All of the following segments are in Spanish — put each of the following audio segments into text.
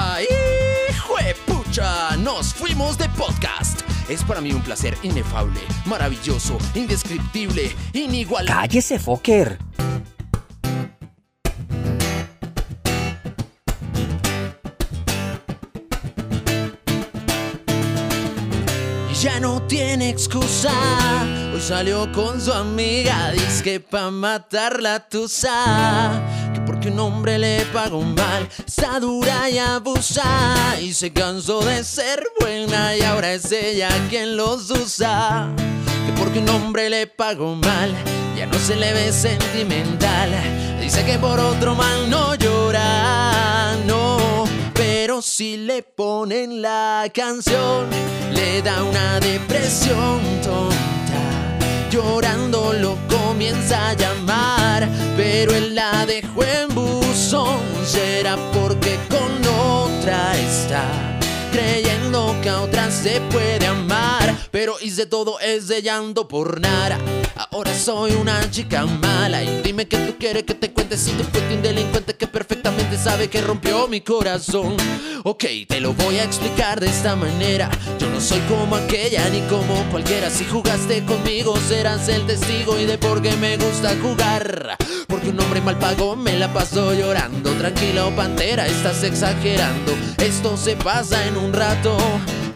¡Ay, juepucha! Nos fuimos de podcast. Es para mí un placer inefable, maravilloso, indescriptible, inigualable. ¡Cállese, Fokker! Ya no tiene excusa. Hoy salió con su amiga. Dice que pa' matar la tusa. Un hombre le pagó mal. Está dura y abusa. Y se cansó de ser buena. Y ahora es ella quien los usa. Que porque un hombre le pagó mal. Ya no se le ve sentimental. Dice que por otro mal no llora. No. Pero si le ponen la canción, le da una depresión. Llorando lo comienza a llamar, pero él la dejó en buzón. Será porque con otra está, creyendo que a otra se puede amar. Pero hice todo ese llanto por nada. Ahora soy una chica mala y dime que tú quieres que te cuente si tú fuiste un delincuente que perfectamente sabe que rompió mi corazón. Ok, te lo voy a explicar de esta manera. Yo no soy como aquella ni como cualquiera. Si jugaste conmigo serás el testigo y de por qué me gusta jugar. Porque un hombre mal pagó me la pasó llorando. Tranquila, oh pantera, estás exagerando. Esto se pasa en un rato.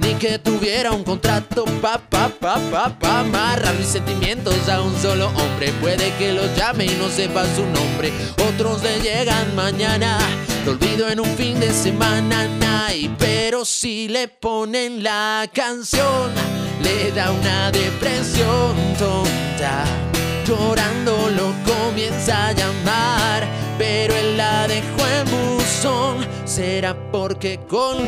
Ni que tuviera un contrato pa pa pa pa pa amarrar mis sentimientos a un solo hombre. Puede que lo llame y no sepa su nombre. Otros le llegan mañana. Lo olvido en un fin de semana, nay, pero si le ponen la canción, le da una depresión tonta. Llorando lo comienza a llamar, pero él la dejó en buzón. Será porque con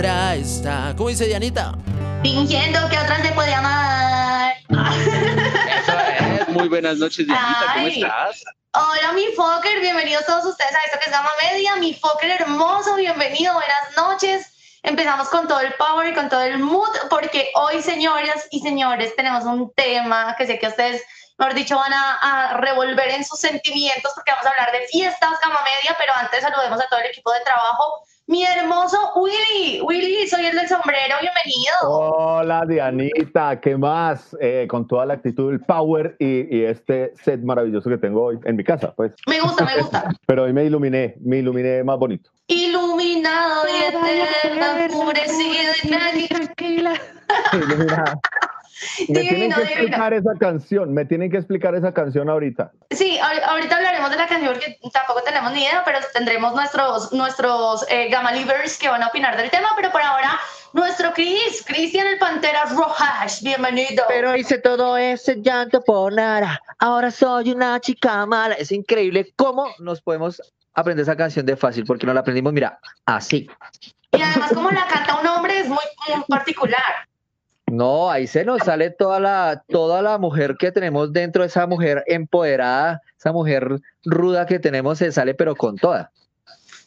otra está. ¿Cómo dice Dianita? Fingiendo que otra se puede amar. Eso es. Muy buenas noches, Dianita. ¿Cómo Ay. estás? Hola, mi Fokker. Bienvenidos todos ustedes a esto que es Gama Media. Mi Fokker hermoso, bienvenido. Buenas noches. Empezamos con todo el power y con todo el mood, porque hoy, señoras y señores, tenemos un tema que sé que ustedes, mejor dicho, van a, a revolver en sus sentimientos, porque vamos a hablar de fiestas Gama Media, pero antes saludemos a todo el equipo de trabajo. Mi hermoso Willy, Willy, soy el del sombrero, bienvenido. Hola Dianita, ¿qué más? Eh, con toda la actitud, el power y, y este set maravilloso que tengo hoy en mi casa, pues. Me gusta, me gusta. Pero hoy me iluminé, me iluminé más bonito. Iluminado y eterno, enfurecido y. Tranquila. Iluminada. Me tienen Divino, que divino. explicar esa canción, me tienen que explicar esa canción ahorita. Sí, ahor- ahorita hablaremos de la canción porque tampoco tenemos ni idea, pero tendremos nuestros, nuestros eh, Gamma Livers que van a opinar del tema, pero por ahora, nuestro Chris, Cristian el Panteras Rojas, bienvenido. Pero hice todo ese llanto por nada. Ahora soy una chica mala. Es increíble cómo nos podemos aprender esa canción de fácil, porque nos la aprendimos, mira, así. Y además como la canta un hombre es muy, muy particular. No, ahí se nos sale toda la, toda la mujer que tenemos dentro, esa mujer empoderada, esa mujer ruda que tenemos, se sale pero con toda.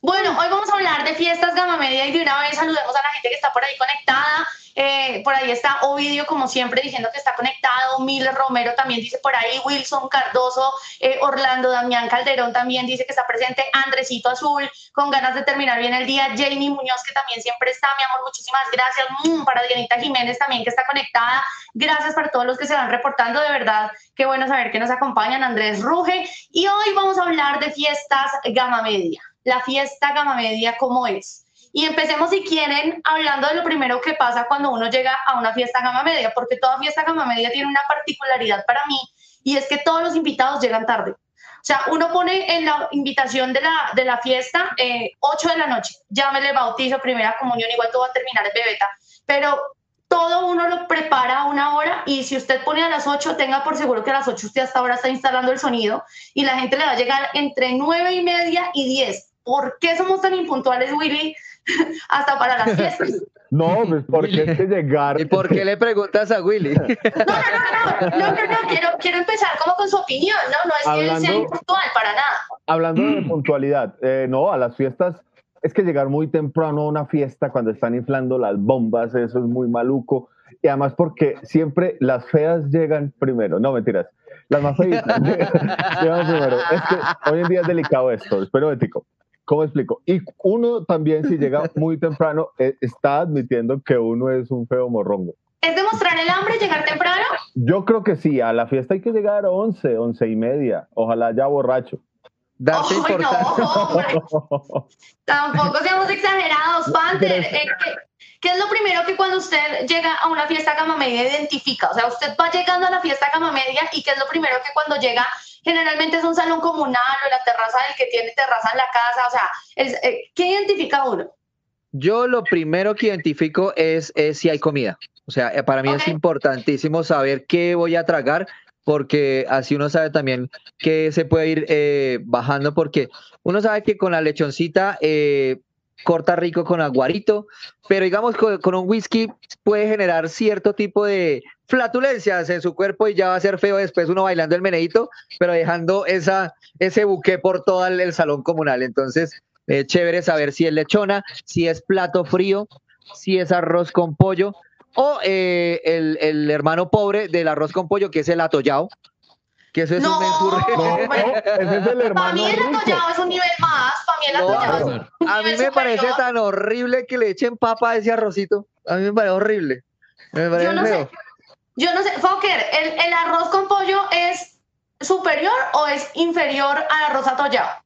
Bueno, hoy vamos a hablar de fiestas Gama Media y de una vez saludemos a la gente que está por ahí conectada. Eh, por ahí está Ovidio, como siempre, diciendo que está conectado. Mil Romero también dice por ahí. Wilson Cardoso, eh, Orlando Damián Calderón también dice que está presente. Andresito Azul, con ganas de terminar bien el día. Jamie Muñoz, que también siempre está. Mi amor, muchísimas gracias. Mm, para Dianita Jiménez también, que está conectada. Gracias para todos los que se van reportando. De verdad, qué bueno saber que nos acompañan. Andrés Ruge. Y hoy vamos a hablar de fiestas Gama Media. La fiesta Gama Media, ¿cómo es? Y empecemos, si quieren, hablando de lo primero que pasa cuando uno llega a una fiesta gama media, porque toda fiesta gama media tiene una particularidad para mí, y es que todos los invitados llegan tarde. O sea, uno pone en la invitación de la, de la fiesta eh, 8 de la noche, llámele bautizo, primera comunión, igual todo va a terminar en bebeta, pero todo uno lo prepara a una hora y si usted pone a las 8, tenga por seguro que a las 8 usted hasta ahora está instalando el sonido y la gente le va a llegar entre 9 y media y 10. ¿Por qué somos tan impuntuales, Willy? hasta para las fiestas. No, pues porque es que llegar. ¿Y por qué le preguntas a Willy? No, no, no, no, no, no, no, quiero, quiero empezar como con su opinión, no, no es que él sea Hablando- impuntual para nada. Hablando de puntualidad, eh, no, a las fiestas, es que llegar muy temprano a una fiesta cuando están inflando las bombas, eso es muy maluco. Y además porque siempre las feas llegan primero, no mentiras, las más feitas llegan primero. Es que hoy en día es delicado esto, espero ético. ¿Cómo explico? Y uno también, si llega muy temprano, eh, está admitiendo que uno es un feo morrongo. ¿Es demostrar el hambre llegar temprano? Yo creo que sí, a la fiesta hay que llegar a 11, 11 y media. Ojalá ya borracho. Darse Ay, no. Tampoco seamos exagerados, Panther. Eh, ¿qué, qué es lo primero que cuando usted llega a una fiesta gama media identifica? O sea, usted va llegando a la fiesta gama media y ¿qué es lo primero que cuando llega generalmente es un salón comunal o la terraza del que tiene terraza en la casa? O sea, es- eh, ¿qué identifica uno? Yo lo primero que identifico es, es si hay comida. O sea, eh, para mí es importantísimo saber qué voy a tragar, porque así uno sabe también que se puede ir eh, bajando, porque uno sabe que con la lechoncita eh, corta rico con aguarito, pero digamos con, con un whisky puede generar cierto tipo de flatulencias en su cuerpo y ya va a ser feo después uno bailando el meneíto, pero dejando esa, ese buque por todo el, salón comunal. Entonces, eh, chévere saber si es lechona, si es plato frío, si es arroz con pollo o eh, el, el hermano pobre del arroz con pollo que es el atollado, que eso es No, un menjurje. No, ese es el Para hermano mí el atollado es un nivel más, para mí el No, atollado es un A mí me parece tan horrible que le echen papa a ese arrocito. A mí me parece horrible. Me parece Yo no sé, yo no sé, Fokker, ¿el, ¿el arroz con pollo es superior o es inferior al arroz atollado?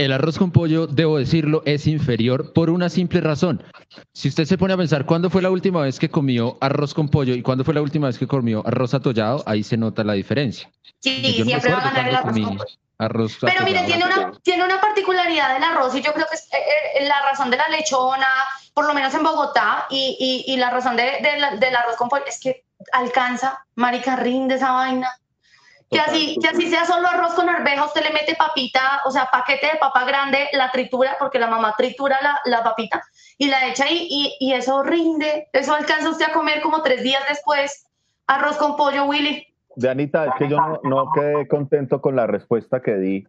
El arroz con pollo, debo decirlo, es inferior por una simple razón. Si usted se pone a pensar cuándo fue la última vez que comió arroz con pollo y cuándo fue la última vez que comió arroz atollado, ahí se nota la diferencia. Sí, Yo no siempre va a ganar el arroz con pollo. arroz Pero mire, tiene una, tiene una particularidad del arroz y yo creo que es eh, eh, la razón de la lechona, por lo menos en Bogotá, y, y- y la razón de, de del arroz con pollo es que alcanza, marica, rinde esa vaina. Que así, que así sea solo arroz con arveja, usted le mete papita, o sea, paquete de papa grande, la tritura, porque la mamá tritura la, la papita, y la echa ahí, y, y eso rinde, eso alcanza usted a comer como tres días después, arroz con pollo, Willy. De Anita, es que yo no, no quedé contento con la respuesta que di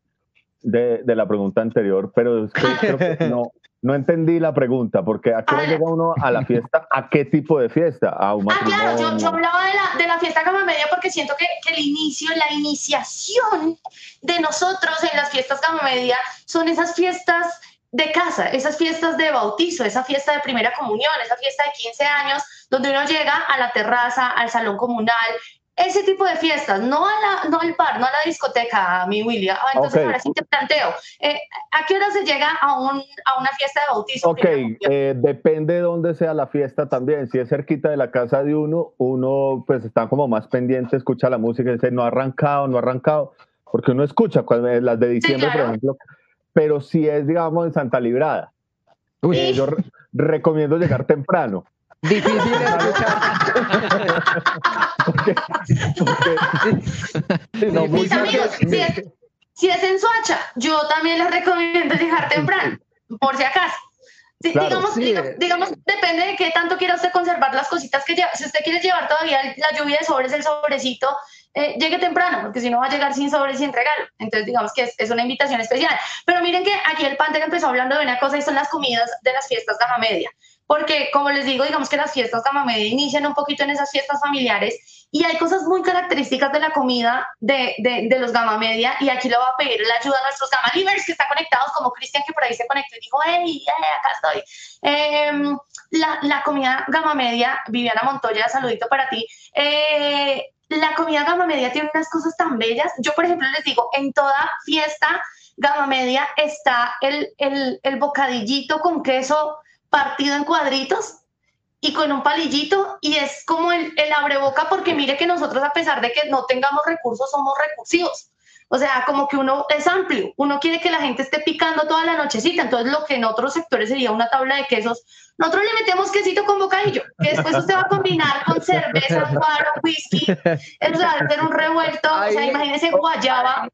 de, de la pregunta anterior, pero es que creo que no, no entendí la pregunta, porque ¿a qué Ah, llega uno a la fiesta? ¿A qué tipo de fiesta? ¿A un Ah, claro, yo, yo hablaba de la, de la fiesta gama media porque siento que, que el inicio, la iniciación de nosotros en las fiestas gama media son esas fiestas de casa, esas fiestas de bautizo, esa fiesta de primera comunión, esa fiesta de 15 años, donde uno llega a la terraza, al salón comunal, ese tipo de fiestas, no, a la, no al bar, no a la discoteca, mi William. Ah, entonces Ok. ahora sí te planteo, eh, ¿a qué hora se llega a, un, a una fiesta de bautizo? Ok, eh, depende de dónde sea la fiesta también. Si es cerquita de la casa de uno, uno pues está como más pendiente, escucha la música y dice, no ha arrancado, no ha arrancado, porque uno escucha cuando, eh, las de diciembre, claro. por ejemplo. Pero si es, digamos, en Santa Librada, Uy, eh, yo re- recomiendo llegar temprano. Difícil escuchar. Porque, porque- no, Mis amigos, si es, si es en Soacha, yo también les recomiendo llegar temprano, por si acaso. Sí, Claro, digamos, sí. diga- digamos, depende de qué tanto quiera usted conservar las cositas que lleva. Si usted quiere llevar todavía la lluvia de sobres, el sobrecito, eh, llegue temprano, porque si no va a llegar sin sobres y sin regalo. Entonces, digamos que es, es una invitación especial. Pero miren que aquí el Panther empezó hablando de una cosa y son las comidas de las fiestas gama media. Porque, como les digo, digamos que las fiestas gama media inician un poquito en esas fiestas familiares y hay cosas muy características de la comida de, de, de los gama media y aquí lo va a pedir la ayuda a nuestros gama livers que están conectados, como Cristian que por ahí se conectó y dijo, hey, hey, acá estoy. Em, la, la comida gama media, Viviana Montoya, saludito para ti. Eh, la comida gama media tiene unas cosas tan bellas. Yo, por ejemplo, les digo, en toda fiesta gama media está el, el, el bocadillito con queso partido en cuadritos y con un palillito y es como el, el abreboca porque mire que nosotros a pesar de que no tengamos recursos somos recursivos. O sea, como que uno es amplio, uno quiere que la gente esté picando toda la nochecita, entonces lo que en otros sectores sería una tabla de quesos, nosotros le metemos quesito con bocadillo, que después usted va a combinar con cerveza, guaro, whisky, o sea, hacer un revuelto, o sea, imagínese guayaba,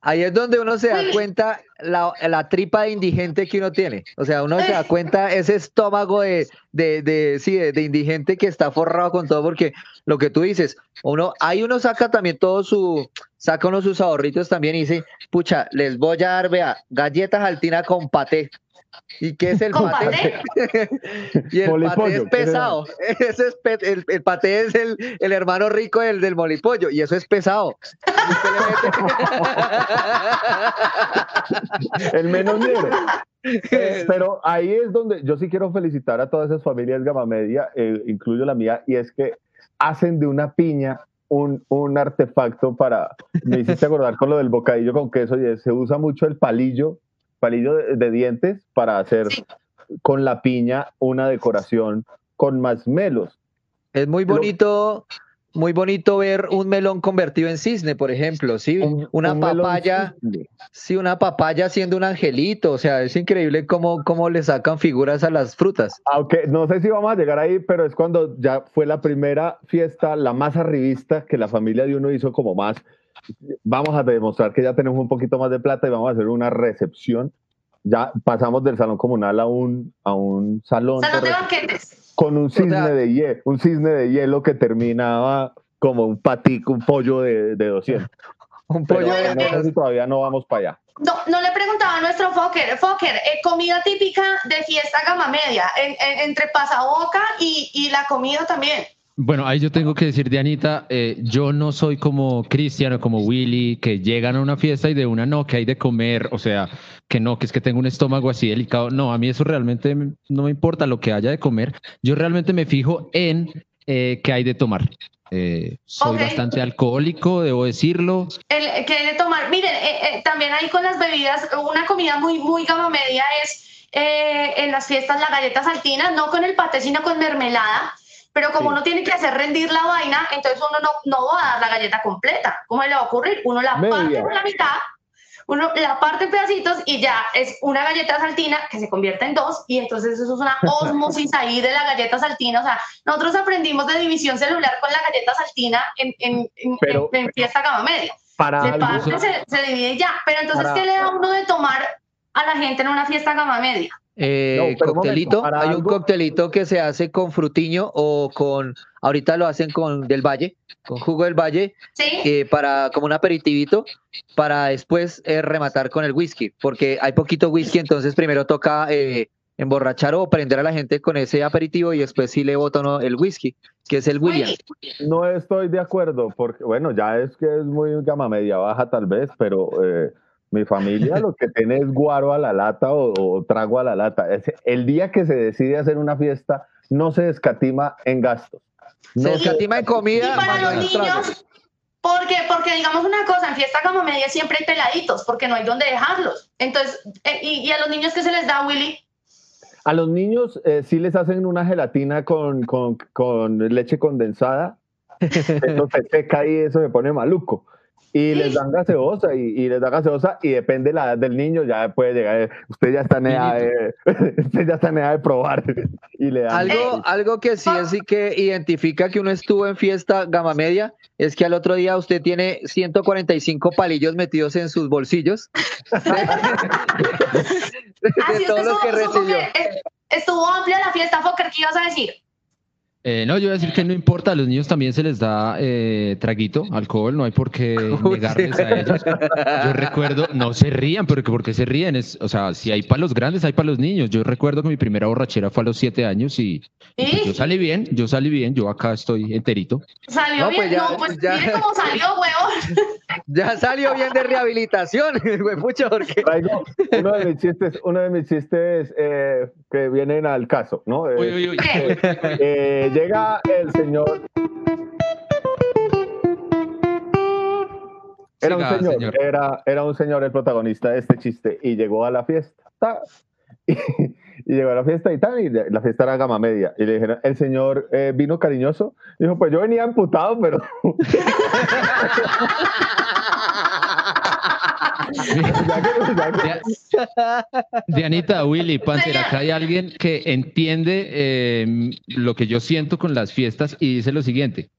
Ahí es donde uno se da cuenta la, la tripa de indigente que uno tiene. O sea, uno se da cuenta ese estómago de, de, de, sí, de, de indigente que está forrado con todo, porque lo que tú dices, uno, ahí uno saca también todo su, saca uno sus ahorritos también y dice, pucha, les voy a dar, vea, galletas altina con paté. ¿Y qué es el ¿Con paté? y el paté Molipollo, es pesado. Ese es pe- el, el paté es el, el hermano rico del, del molipollo y eso es pesado. Mete- El menos negro. Eh, pero ahí es donde yo sí quiero felicitar a todas esas familias gama media, eh, incluyo la mía, y es que hacen de una piña un, un artefacto para, me hiciste acordar con lo del bocadillo con queso, y es, se usa mucho el palillo, palillo de, de dientes para hacer Sí. con la piña una decoración con masmelos. Es muy Lo- bonito, muy bonito ver un melón convertido en cisne, por ejemplo, sí, Un- una un papaya, sí, una papaya siendo un angelito, o sea, es increíble cómo, cómo le sacan figuras a las frutas. Aunque no sé si vamos a llegar ahí, pero es cuando ya fue la primera fiesta, la más arribista que la familia de uno hizo como más. Vamos a demostrar que ya tenemos un poquito más de plata y vamos a hacer una recepción. Ya pasamos del salón comunal a un, a un salón, de Salón de banquetes. con un cisne sea- de hielo, un cisne de hielo que terminaba como un patico, un pollo de, de 200. Un pollo Bueno, de no sé si todavía no vamos para allá. No, no le preguntaba a nuestro Fokker, Fokker, eh, comida típica de fiesta gama media, en- en- entre pasaboca y, y la comida también. Bueno, ahí yo tengo que decir, Dianita, eh, yo no soy como Cristian o como Willy, que llegan a una fiesta y de una no, que hay de comer, o sea, que no, que es que tengo un estómago así delicado. No, a mí eso realmente no me importa lo que haya de comer. Yo realmente me fijo en eh, qué hay de tomar. Eh, soy bastante alcohólico, debo decirlo. El, que hay de tomar. Miren, eh, también ahí con las bebidas, una comida muy, muy gama media es en las fiestas la galleta saltina, no con el paté, sino con mermelada. Pero como Sí. uno tiene que hacer rendir la vaina, entonces uno no, no va a dar la galleta completa. ¿Cómo le va a ocurrir? Uno la parte Media. por la mitad, uno la parte en pedacitos y ya es una galleta saltina que se convierte en dos y entonces eso es una osmosis ahí de la galleta saltina. O sea, nosotros aprendimos de división celular con la galleta saltina en, en, en- Pero- en- en fiesta gama media. Para Se parte, se, se divide ya. Pero entonces, Para- ¿qué le da uno de tomar a la gente en una fiesta gama media? Eh, No, coctelito, momento, hay un algo- coctelito que se hace con frutiño o con, ahorita lo hacen con del valle, con jugo del valle, ¿Sí? eh, para como un aperitivito, para después eh, rematar con el whisky, porque hay poquito whisky, entonces primero toca eh, emborrachar o prender a la gente con ese aperitivo y después sí le bota uno el whisky, que es el William. No estoy de acuerdo, porque bueno, ya es que es muy gama media baja tal vez, pero eh, mi familia lo que tiene es guaro a la lata o, o trago a la lata. Es- el día que se decide hacer una fiesta, no se escatima en gastos. Se No escatima en Y comida, para más no los en niños, porque, porque digamos una cosa, en fiesta gama media siempre hay peladitos, porque no hay dónde dejarlos. Entonces, eh, y, y a los niños que se les da, Willy, A los niños eh, sí les hacen una gelatina con, con, con leche condensada. Eso se seca y eso se pone maluco. Y les dan gaseosa y, y les dan gaseosa y depende de la edad del niño, ya puede llegar, eh, usted ya está en edad de, usted ya está en edad de probar y le dan. Algo, algo que sí es sí que identifica que uno estuvo en fiesta gama media es que al otro día usted tiene 145 palillos metidos en sus bolsillos. de así todo es lo que estuvo, recibió. eh, estuvo amplia la fiesta, Fokker, ¿qué ibas a decir? Eh, no, yo voy a decir que no importa, a los niños también se les da eh, traguito, alcohol, no hay por qué negarles a ellos. Yo recuerdo, no se rían, porque ¿por qué se ríen? Es, o sea, si hay para los grandes, hay para los niños. Yo recuerdo que mi primera borrachera fue a los siete años y, y pues yo salí bien, yo salí bien, yo acá estoy enterito. ¿Salió No, bien? pues ya- no, pues ya. mire cómo salió, huevón. Ya salió bien de rehabilitación, güey, mucho porque uno de mis chistes, uno de mis chistes eh, que vienen al caso, ¿no? Eh, Uy, uy, uy. ¿Qué? eh, llega el señor. Era un señor, señor. Era, era un señor el protagonista de este chiste y llegó a la fiesta. ta, y, y llegó a la fiesta y tal, y la fiesta era gama media. Y le dijeron, el señor eh, vino cariñoso. Dijo, pues yo venía amputado, pero ya que- ya que- Dia- Dianita, Willy, Panther, acá hay alguien que entiende eh, lo que yo siento con las fiestas y dice lo siguiente.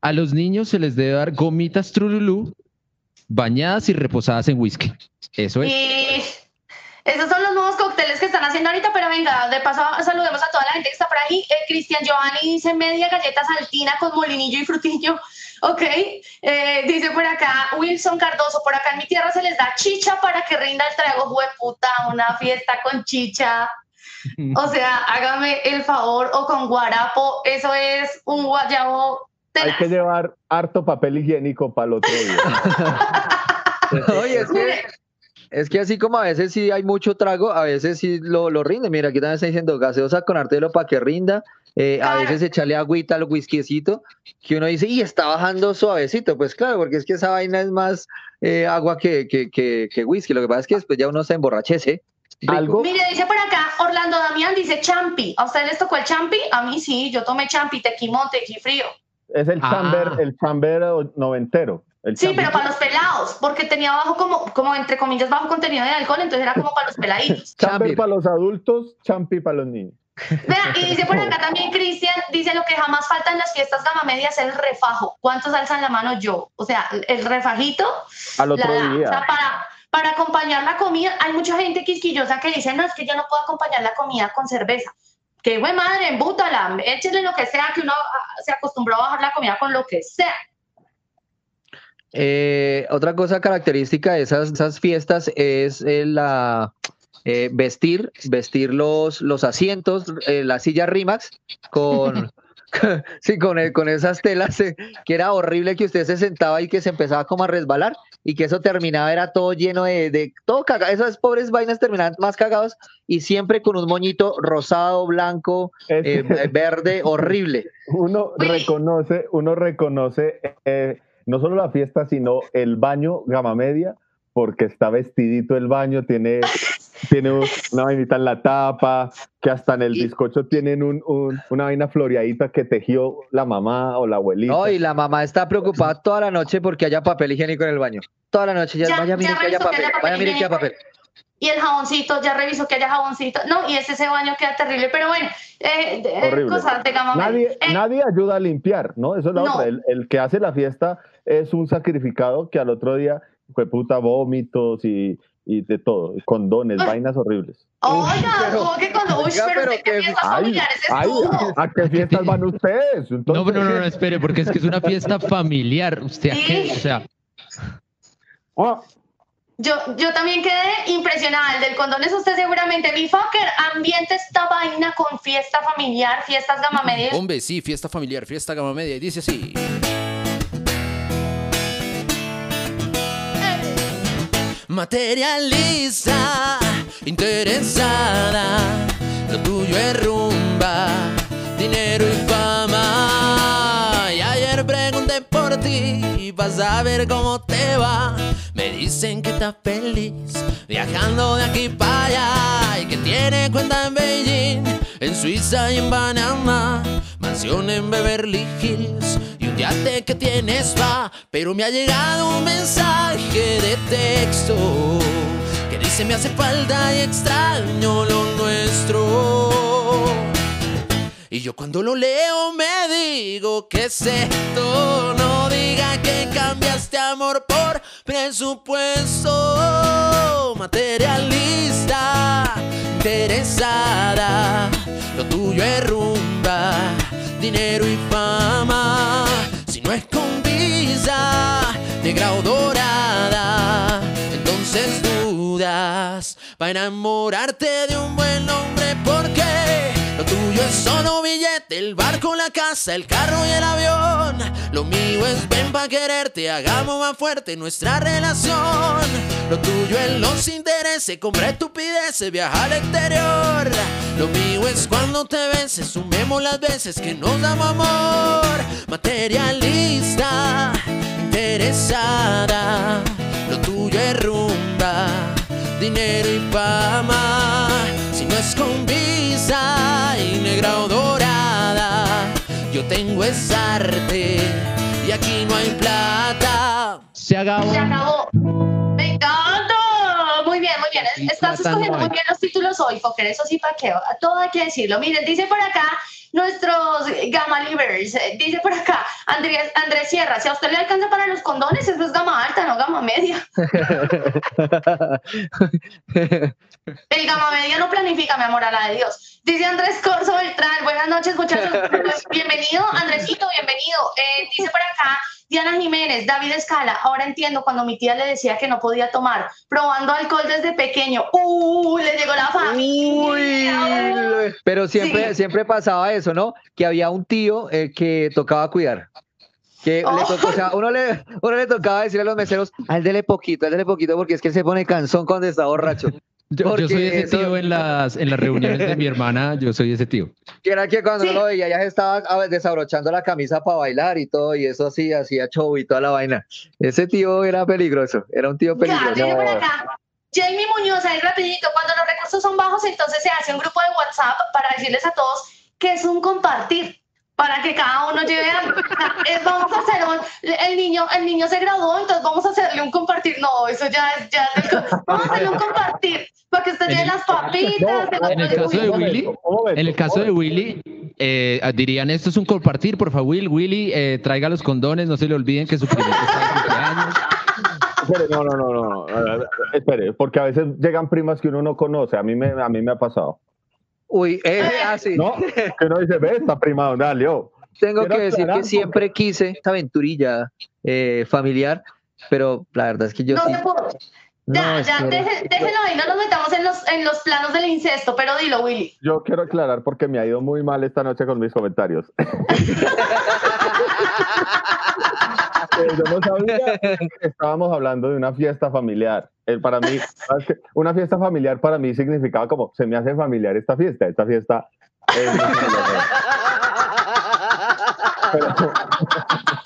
A los niños se les debe dar gomitas trululú bañadas y reposadas en whisky. Eso es. Y esos son los nuevos cócteles que están haciendo ahorita, pero venga, de paso saludemos a toda la gente que está por ahí. Eh, Cristian Giovanni dice media galleta saltina con molinillo y frutillo. Ok, eh, dice por acá Wilson Cardoso, por acá en mi tierra se les da chicha para que rinda el trago, puta, una fiesta con chicha. O sea, hágame el favor, o con guarapo, eso es un guayabo. Hay que llevar harto papel higiénico para el otro día. Oye, es que, es que así como a veces sí hay mucho trago, a veces sí lo, lo rinde. Mira, aquí también está diciendo gaseosa con artelo para que rinda. Eh, a veces echarle agüita al whiskycito, que uno dice, y está bajando suavecito. Pues claro, porque es que esa vaina es más eh, agua que, que, que, que, whisky. Lo que pasa es que después ya uno se emborrachece. ¿Algo? Mire, dice por acá, Orlando Damián dice champi. ¿A ustedes les tocó el champi? A mí sí, yo tomé champi, tequimón, frío Es el chamber, ah. el chamber noventero. Sí, pero para los pelados, porque tenía bajo como, como entre comillas bajo contenido de alcohol, entonces era como para los peladitos. chamber para los adultos, champi para los niños. Vea, y dice por acá también Cristian, dice lo que jamás falta en las fiestas gama media es el refajo. ¿Cuántos alzan la mano yo? O sea, el refajito. Al otro día. O sea, para, para acompañar la comida, hay mucha gente quisquillosa que dice, no, es que yo no puedo acompañar la comida con cerveza. Que güey madre, embútala, échale lo que sea, que uno ah, se acostumbró a bajar la comida con lo que sea. Eh, otra cosa característica de esas, esas fiestas es eh, la eh, vestir, vestir los, los asientos, eh, la silla Rimax con, sí, con, con esas telas eh, que era horrible que usted se sentaba y que se empezaba como a resbalar y que eso terminaba, era todo lleno de, de todo cagado, esas pobres vainas terminaban más cagados y siempre con un moñito rosado, blanco, verde, horrible. Uno reconoce, uno reconoce no solo la fiesta, sino el baño gama media, porque está vestidito el baño, tiene tiene una vainita en la tapa, que hasta en el bizcocho tienen un, una vaina floreadita que tejió la mamá o la abuelita. No, y la mamá está preocupada toda la noche porque haya papel higiénico en el baño. Toda la noche, ya, vaya, miren que haya papel, vaya, miren que haya papel. Y el jaboncito, ya reviso que haya jaboncito. No, y ese, ese baño queda terrible, pero bueno, eh, eh cosas de nadie, eh, nadie ayuda a limpiar, ¿no? Eso es la otra. El, el, que hace la fiesta es un sacrificado que al otro día fue puta vómitos y y de todo, condones, vainas horribles. Oiga, ¿cómo que cuando? Uy, pero, ¿qué fiestas familiares ay, ¿A qué fiestas van ustedes? No, no, no, no, espere, porque es que es una fiesta familiar. ¿Usted a qué? O sea... Oh. Yo, yo también quedé impresionada. El del condón es usted seguramente. Mi fucker, ambiente esta vaina con fiesta familiar, fiestas gama media. Hombre, sí, fiesta familiar, fiesta gama media. Y dice así. materialista, interesada. Lo tuyo es rumba, dinero y fama. Y por ti y vas a ver cómo te va. Me dicen que estás feliz viajando de aquí para allá y que tiene cuenta en Beijing, en Suiza y en Panamá, mansión en Beverly Hills ya sé que tienes va, pero me ha llegado un mensaje de texto que dice me hace falta y extraño lo nuestro. Y yo cuando lo leo me digo que es esto, no diga que cambiaste amor por presupuesto, materialista, interesada, lo tuyo es rumba, dinero y fama. No es con visa negra o dorada, entonces dudas. Para enamorarte de un buen hombre es solo billete, el barco, la casa, el carro y el avión. Lo mío es ven pa' quererte, hagamos más fuerte nuestra relación. Lo tuyo es los intereses, comprar estupideces, viajar al exterior. Lo mío es cuando te vences, sumemos las veces que nos damos amor. Materialista, interesada. Lo tuyo es rumba, dinero y fama. Es con visa y negra o dorada, yo tengo esa arte y aquí no hay plata. Se acabó. Se acabó. Me encanta. Muy bien, muy bien. Estás escogiendo muy bien los títulos hoy, Fokker. Eso sí, para qué. Todo hay que decirlo. Miren, dice por acá nuestros gamma livers. Dice por acá Andrés, Andrés Sierra, si a usted le alcanza para los condones, eso es gama alta, no gama media. El gama media no planifica, mi amor, a la de Dios. Dice Andrés Corso Beltrán, buenas noches, muchachos. Bienvenido, Andresito, bienvenido. Eh, dice por acá Diana Jiménez, David Escala, ahora entiendo cuando mi tía le decía que no podía tomar, probando alcohol desde pequeño. ¡Uh! Le llegó la familia. Uy, pero siempre, Sí. siempre pasaba eso, ¿no? Que había un tío eh, que tocaba cuidar. Que Oh. le tocó, o sea, uno le, uno le tocaba decirle a los meseros, a él dele poquito, a él dele poquito, porque es que él se pone cansón cuando está borracho. Yo, yo soy ese eso- tío en las, en las reuniones de mi hermana, yo soy ese tío. Que era que cuando Sí. lo veía ya se estaba ah, desabrochando la camisa para bailar y todo, y eso así, hacía show y toda la vaina. Ese tío era peligroso, era un tío Ya, peligroso. viene por acá. Jamie Muñoz, ahí rapidito, cuando los recursos son bajos, entonces se hace un grupo de WhatsApp para decirles a todos que es un compartir, para que cada uno lleve algo. Vamos a hacer un, el niño, el niño se graduó, entonces vamos a hacerle un compartir. No, eso ya es, ya es vamos a hacerle un compartir, para que usted el- las papitas. en el caso de Willy, En el caso de eh, dirían esto es un compartir, por favor, Will, Willy, eh, traiga los condones, no se le olviden que su de cumpleaños. Espere, no, no, no, no, espere, porque a veces llegan primas que uno no conoce, a mí me, a mí me ha pasado. Uy, eh, así. ¿No? Que uno dice, ve, esta prima, ¿dónde salió? Tengo Quiero que decir que siempre quise esta aventurilla eh, familiar, pero la verdad es que yo No sí. Pudo. no, Ya, ya, deje- déjelo ahí, no nos metamos en los, en los planos del incesto, pero dilo, Willy. Yo quiero aclarar porque me ha ido muy mal esta noche con mis comentarios. Eh, yo no sabía que estábamos hablando de una fiesta familiar. Eh, para mí, una fiesta familiar para mí significaba como, se me hace familiar esta fiesta, esta fiesta es. Pero.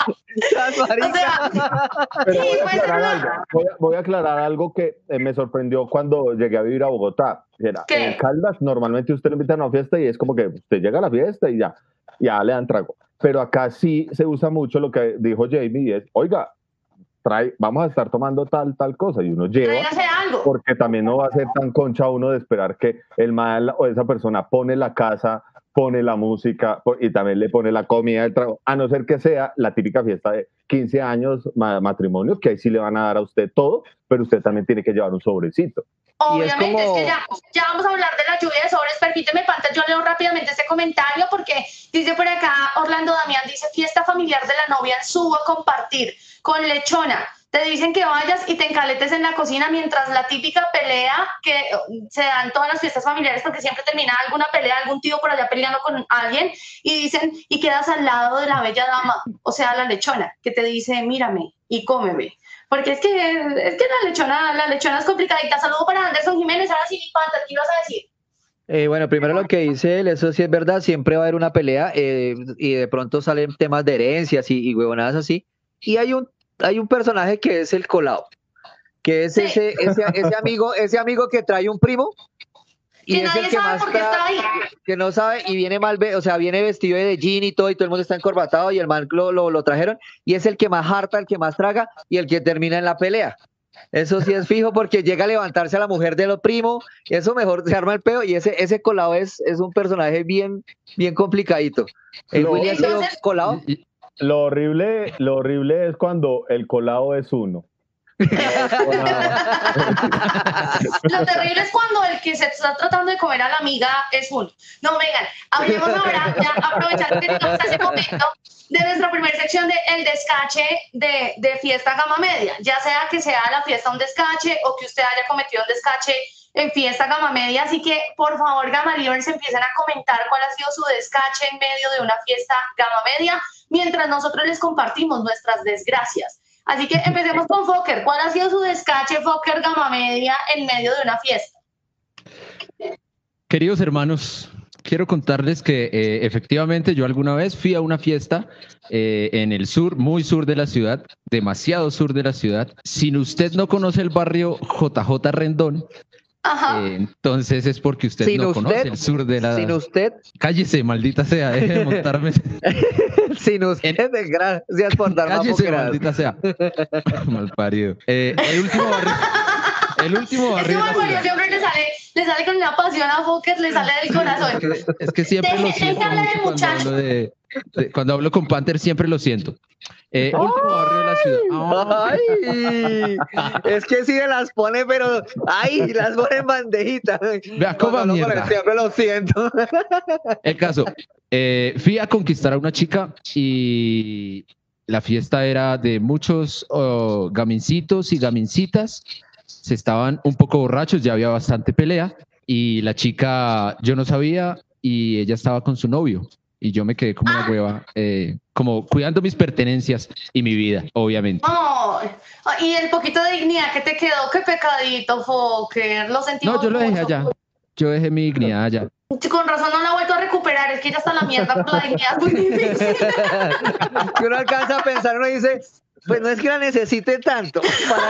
O sea, pero Sí, voy, a pues, aclarar no. algo, voy, a, voy a aclarar algo que eh, me sorprendió cuando llegué a vivir a Bogotá. Era, ¿Qué? En Caldas normalmente usted lo invita a una fiesta y es como que usted llega a la fiesta y ya, ya le dan trago. Pero acá sí se usa mucho lo que dijo Jamie y es, oiga, trae, vamos a estar tomando tal, tal cosa y uno lleva algo. porque también no va a ser tan concha uno de esperar que el mal o esa persona pone la casa, pone la música y también le pone la comida, el trago, a no ser que sea la típica fiesta de 15 años, ma- matrimonio, que ahí sí le van a dar a usted todo, pero usted también tiene que llevar un sobrecito. Y es Obviamente, es, que ya, ya vamos a hablar de la lluvia de sobres. Permíteme, Panta, yo leo rápidamente este comentario porque dice por acá Orlando Damián, dice fiesta familiar de la novia en Subo a compartir con lechona. Te dicen que vayas y te encaletes en la cocina mientras la típica pelea que eh, se da en todas las fiestas familiares porque siempre termina alguna pelea, algún tío por allá peleando con alguien y dicen y quedas al lado de la bella dama, o sea, la lechona, que te dice mírame y cómeme. Porque es que, es que la lechona, la lechona es complicadita. Saludo para Anderson Jiménez. Ahora sí, panta, ¿qué ibas a decir? Eh, bueno, primero lo que dice él, eso sí es verdad, siempre va a haber una pelea eh, y de pronto salen temas de herencias y, y huevonadas así. Y hay un, hay un personaje que es el colado, que es Sí. ese, ese, ese amigo, ese amigo que trae un primo y Que es nadie el que sabe más por qué está ahí. que no sabe y viene mal, o sea, viene vestido de jean y todo y todo el mundo está encorbatado y el man lo, lo, lo trajeron y es el que más harta, el que más traga y el que termina en la pelea. Eso sí es fijo porque llega a levantarse a la mujer de lo primo, y eso mejor se arma el peo y ese, ese colado es, es un personaje bien, bien complicadito. El Lo- Willy ha sido Entonces- colado. Lo horrible, lo horrible es cuando el colado es uno. Lo terrible es cuando el que se está tratando de comer a la amiga es uno. No, vengan, hablemos ahora, ya aprovechando que a ese momento, de nuestra primera sección de el descache de, de fiesta gama media. Ya sea que sea la fiesta un descache o que usted haya cometido un descache en fiesta gama media. Así que, por favor, gama livers, empiecen a comentar cuál ha sido su descache en medio de una fiesta gama media, mientras nosotros les compartimos nuestras desgracias. Así que empecemos con Fokker. ¿Cuál ha sido su descache Fokker gama media en medio de una fiesta? Queridos hermanos, quiero contarles que eh, efectivamente yo alguna vez fui a una fiesta eh, en el sur, muy sur de la ciudad, demasiado sur de la ciudad. Si usted no conoce el barrio JJ Rendón, Ajá. eh, entonces es porque usted Sin no usted, conoce el sur de la... Sin usted, Cállese, maldita sea, deje de montarme. sin usted, gracias por dar más Cállese, maldita sea. Mal parido. Eh, el último barrio... El último barrio de barbario ciudad. siempre le sale, le sale con una pasión a Fokker, le sale del corazón. Es que siempre Deje- lo siento al cuando hablo, de, de- cuando hablo con Panther, siempre lo siento. Eh, último barrio Ay, es que sí las pone, pero ay, las pone en bandejita. Vea, con él mierda. Siempre lo siento. El caso, eh, fui a conquistar a una chica y la fiesta era de muchos oh, gamincitos y gamincitas. Se estaban un poco borrachos, ya había bastante pelea. Y la chica, yo no sabía, y ella estaba con su novio. Y yo me quedé como una hueva, eh, como cuidando mis pertenencias y mi vida, obviamente. Y el poquito de dignidad que te quedó, qué pecadito, Fokker. Lo sentimos No, yo lo dejé mucho. allá. Yo dejé mi dignidad allá. Con razón no la he vuelto a recuperar, es que ya está la mierda, pero la dignidad es muy difícil. que uno alcanza a pensar, uno dice, pues no es que la necesite tanto. ¿Para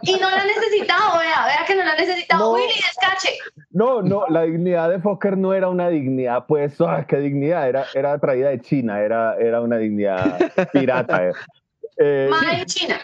que Y no la ha necesitado, vea, vea que no la ha necesitado. No. Willy, descache. No, no, la dignidad de Fokker no era una dignidad, pues, ah, qué dignidad, era, era traída de China, era, era una dignidad pirata. eh. Eh, Madre China.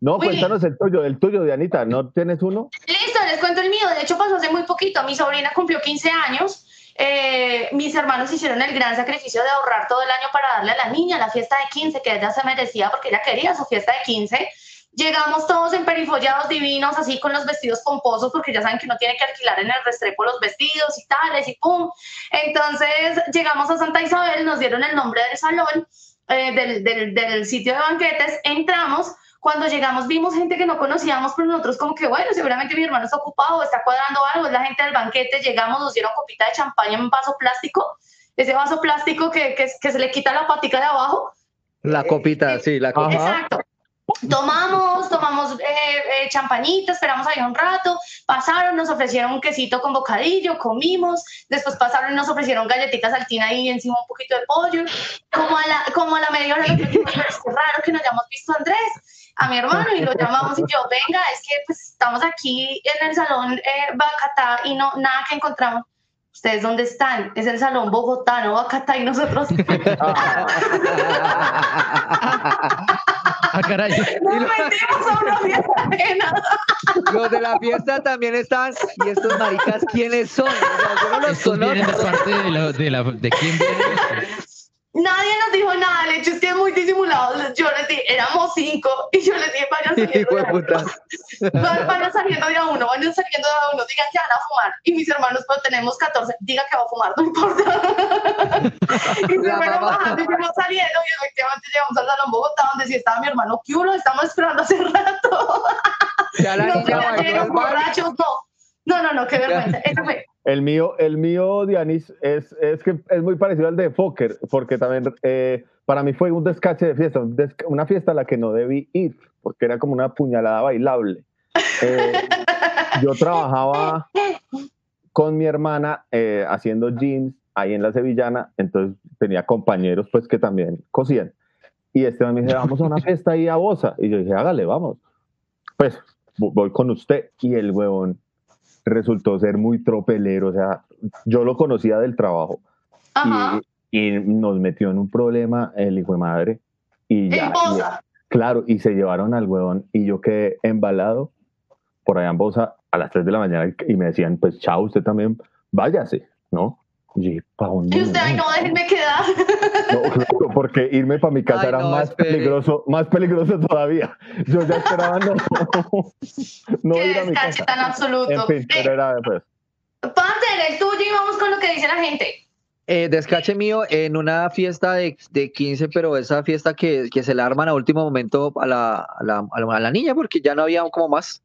no, Willy. cuéntanos el tuyo, el tuyo, Dianita, ¿no tienes uno? Listo, les cuento el mío. De hecho, pasó hace muy poquito. Mi sobrina cumplió 15 años. Eh, mis hermanos hicieron el gran sacrificio de ahorrar todo el año para darle a la niña la fiesta de 15 que ella se merecía porque ella quería su fiesta de 15. Llegamos todos emperifollados divinos, así con los vestidos pomposos, porque ya saben que uno tiene que alquilar en el Restrepo los vestidos y tales y pum. Entonces llegamos a Santa Isabel, nos dieron el nombre del salón, eh, del, del, del sitio de banquetes, entramos. Cuando llegamos vimos gente que no conocíamos, pero nosotros como que, bueno, seguramente mi hermano está ocupado, está cuadrando algo, es la gente del banquete, llegamos, nos dieron copita de champaña en un vaso plástico, ese vaso plástico que, que, que se le quita la patica de abajo, La copita, sí, la copita. Exacto. Tomamos, tomamos eh, eh, champañita, esperamos ahí un rato, pasaron, nos ofrecieron un quesito con bocadillo, comimos, después pasaron y nos ofrecieron galletitas saltina y encima un poquito de pollo. Como a la, como a la media hora nos dijimos, pero es que raro que no hayamos visto a Andrés, a mi hermano, y lo llamamos y yo, venga, es que pues estamos aquí en el salón eh, Bacatá y no, nada que encontramos. ¿Ustedes dónde están? Es el salón Bogotá, no Bacatá, y nosotros Ah, caray. nos metimos a una fiesta ajena. Los de la fiesta también están. ¿Y estos maricas quiénes son? O sea, yo no los conozco. parte de, lo- de, la, de quién viene. Nadie nos dijo nada, el hecho es que es muy disimulado. Yo les dije, éramos cinco, y yo les dije, vayan saliendo de puta. uno. Vayan- saliendo de a uno, vayan saliendo de a uno, digan que van a fumar. Y mis hermanos, pues tenemos 14, diga que va a fumar, no importa. y se fueron bajando y fuimos saliendo, y efectivamente llegamos al Salón Bogotá, donde sí estaba mi hermano Culo, estamos esperando hace rato. Ya la no, niña borrachos, no. No, no, no, qué vergüenza. Ese fue. El mío, el mío, Dianis, es, es que es muy parecido al de Fokker, porque también eh, para mí fue un descache de fiesta, una fiesta a la que no debí ir, porque era como una puñalada bailable. Eh, yo trabajaba con mi hermana eh, haciendo jeans ahí en la Sevillana, entonces tenía compañeros pues que también cosían. Y este me dice, vamos a una fiesta ahí a Bosa. Y yo dije, hágale, vamos. Pues vo- voy con usted. Y el huevón resultó ser muy tropelero, o sea, yo lo conocía del trabajo y, y nos metió en un problema el hijo de madre y ya, En Bosa. y- claro, y se llevaron al huevón y yo quedé embalado por allá en Bosa a las 3 de la mañana y me decían, pues chao, usted también váyase, ¿no? Y yo dije, ¿pa' dónde Y usted, ay, no, voy?" déjenme quedar. No, claro, porque irme para mi casa Ay, era no, más espere. peligroso, más peligroso todavía. Yo ya esperaba no, no Qué ir a mi descache casa. tan absoluto. En fin, Eh, pero era pues. Panther, el tuyo y vamos con lo que dice la gente. Eh, descache mío en una fiesta de, de 15, pero esa fiesta que, que se le arman a último momento la, la, a la- a la niña porque ya no había como más.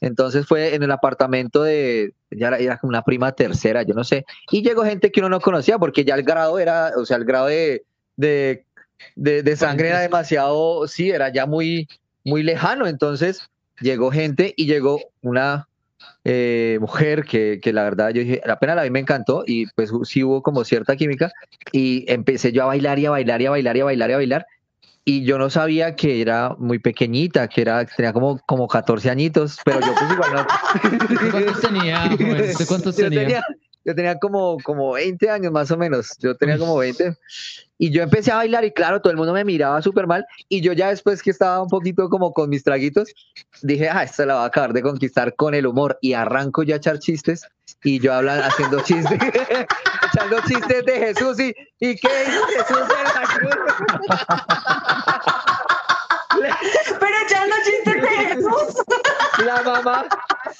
Entonces fue en el apartamento de, ya era, como una prima tercera, yo no sé. Y llegó gente que uno no conocía porque ya el grado era, o sea, el grado de, de, de, sangre era demasiado, sí, era ya muy, muy lejano. Entonces llegó gente y llegó una eh, mujer que, que la verdad yo dije, la pena la vi me encantó y pues sí hubo como cierta química y empecé yo a bailar y a bailar y a bailar y a bailar y a bailar y yo no sabía que era muy pequeñita, que era tenía como, como 14 añitos, pero yo pues igual no. ¿Cuántos tenía, cuántos yo tenía? tenía, yo tenía como, como 20 años más o menos, yo tenía como 20 y yo empecé a bailar y claro, todo el mundo me miraba súper mal. Y yo ya después que estaba un poquito como con mis traguitos, dije, ah, esta la va a acabar de conquistar con el humor y arranco ya a echar chistes y yo hablan haciendo chistes, echando chistes de Jesús y, ¿y qué hizo Jesús en la cruz? Pero echando chistes de Jesús. La mamá,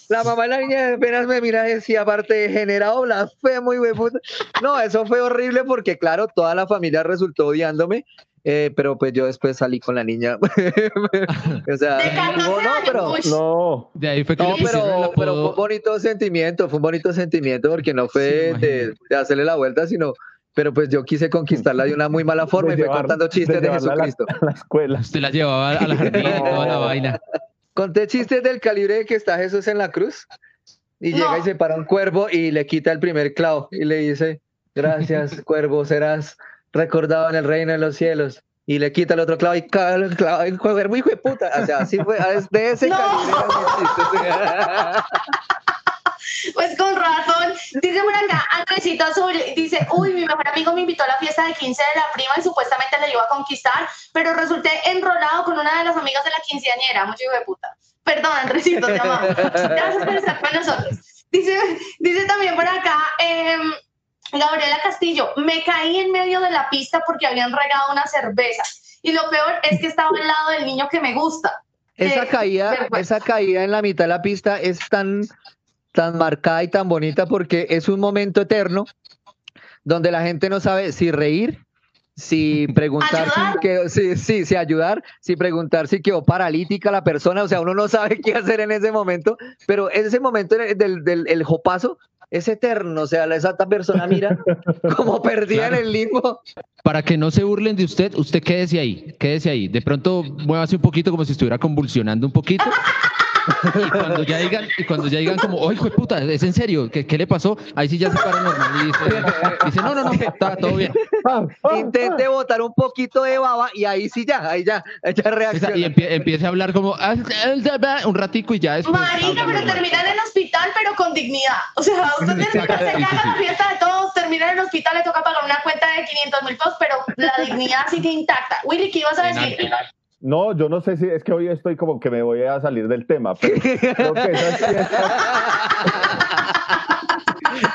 la mamá de la niña apenas me mira y decía, aparte de generado blasfemo y hueputa. No, eso fue horrible porque, claro, toda la familia resultó odiándome. Eh, pero pues yo después salí con la niña. o sea, De 14 no, no, pero. No, De ahí fue que no, pero, pero fue un bonito sentimiento, fue un bonito sentimiento porque no fue Sí, de, de hacerle la vuelta, sino, pero pues yo quise conquistarla de una muy mala forma y de fue llevar- contando chistes de, a la- Jesucristo. a la escuela. Usted la llevaba a la jardín y toda la vaina. Conté chistes del calibre de que está Jesús en la cruz y No. llega y se para un cuervo y le quita el primer clavo y le dice, gracias cuervo, serás recordado en el reino de los cielos. Y le quita el otro clavo y cae el clavo el cuervo, hijo de puta. O sea, así fue, de ese No. Pues con razón. Dice por acá, Andresito Azul, dice, uy, mi mejor amigo me invitó a la fiesta de 15 de la prima y supuestamente le iba a conquistar, pero resulté enrolado con una de las amigas de la quinceañera, mucho hijo de puta. Perdón, Andresito, te amamos. Gracias por estar con nosotros. Dice, dice también por acá, em, Gabriela Castillo, me caí en medio de la pista porque habían regado una cerveza. Y lo peor es que estaba al lado del niño que me gusta. Esa Qué caída, vergüenza. esa caída en la mitad de la pista es tan, tan marcada y tan bonita porque es un momento eterno donde la gente no sabe si reír, si preguntar si Ayudar. quedó, si, si ayudar, si preguntar si quedó paralítica la persona, o sea, uno no sabe qué hacer en ese momento, pero ese momento del, del el jopazo es eterno, o sea, la esa persona mira como perdida Claro. en el limbo. Para que no se burlen de usted, usted quédese ahí, quédese ahí. De pronto muévase un poquito como si estuviera convulsionando un poquito. Y cuando ya digan, y cuando ya digan como, ¡ay, hijo de puta! ¿Es en serio? ¿Qué, qué le pasó? Ahí sí ya se para normal y dice, dice, no, no, no, está todo bien. Intente botar un poquito de baba y ahí sí ya, ahí ya, ya reacciona. Y empie- empiece a hablar como, "Ah, un ratico y ya después. Marica, pero normal. termina en el hospital, pero con dignidad. O sea, usted se caga la fiesta de todos, termina en el hospital, le toca pagar una cuenta de 500 mil pesos, pero la dignidad sigue intacta. Willy, ¿qué ibas a decir? No, yo no sé si es que hoy estoy como que me voy a salir del tema, pero creo que esas fiestas,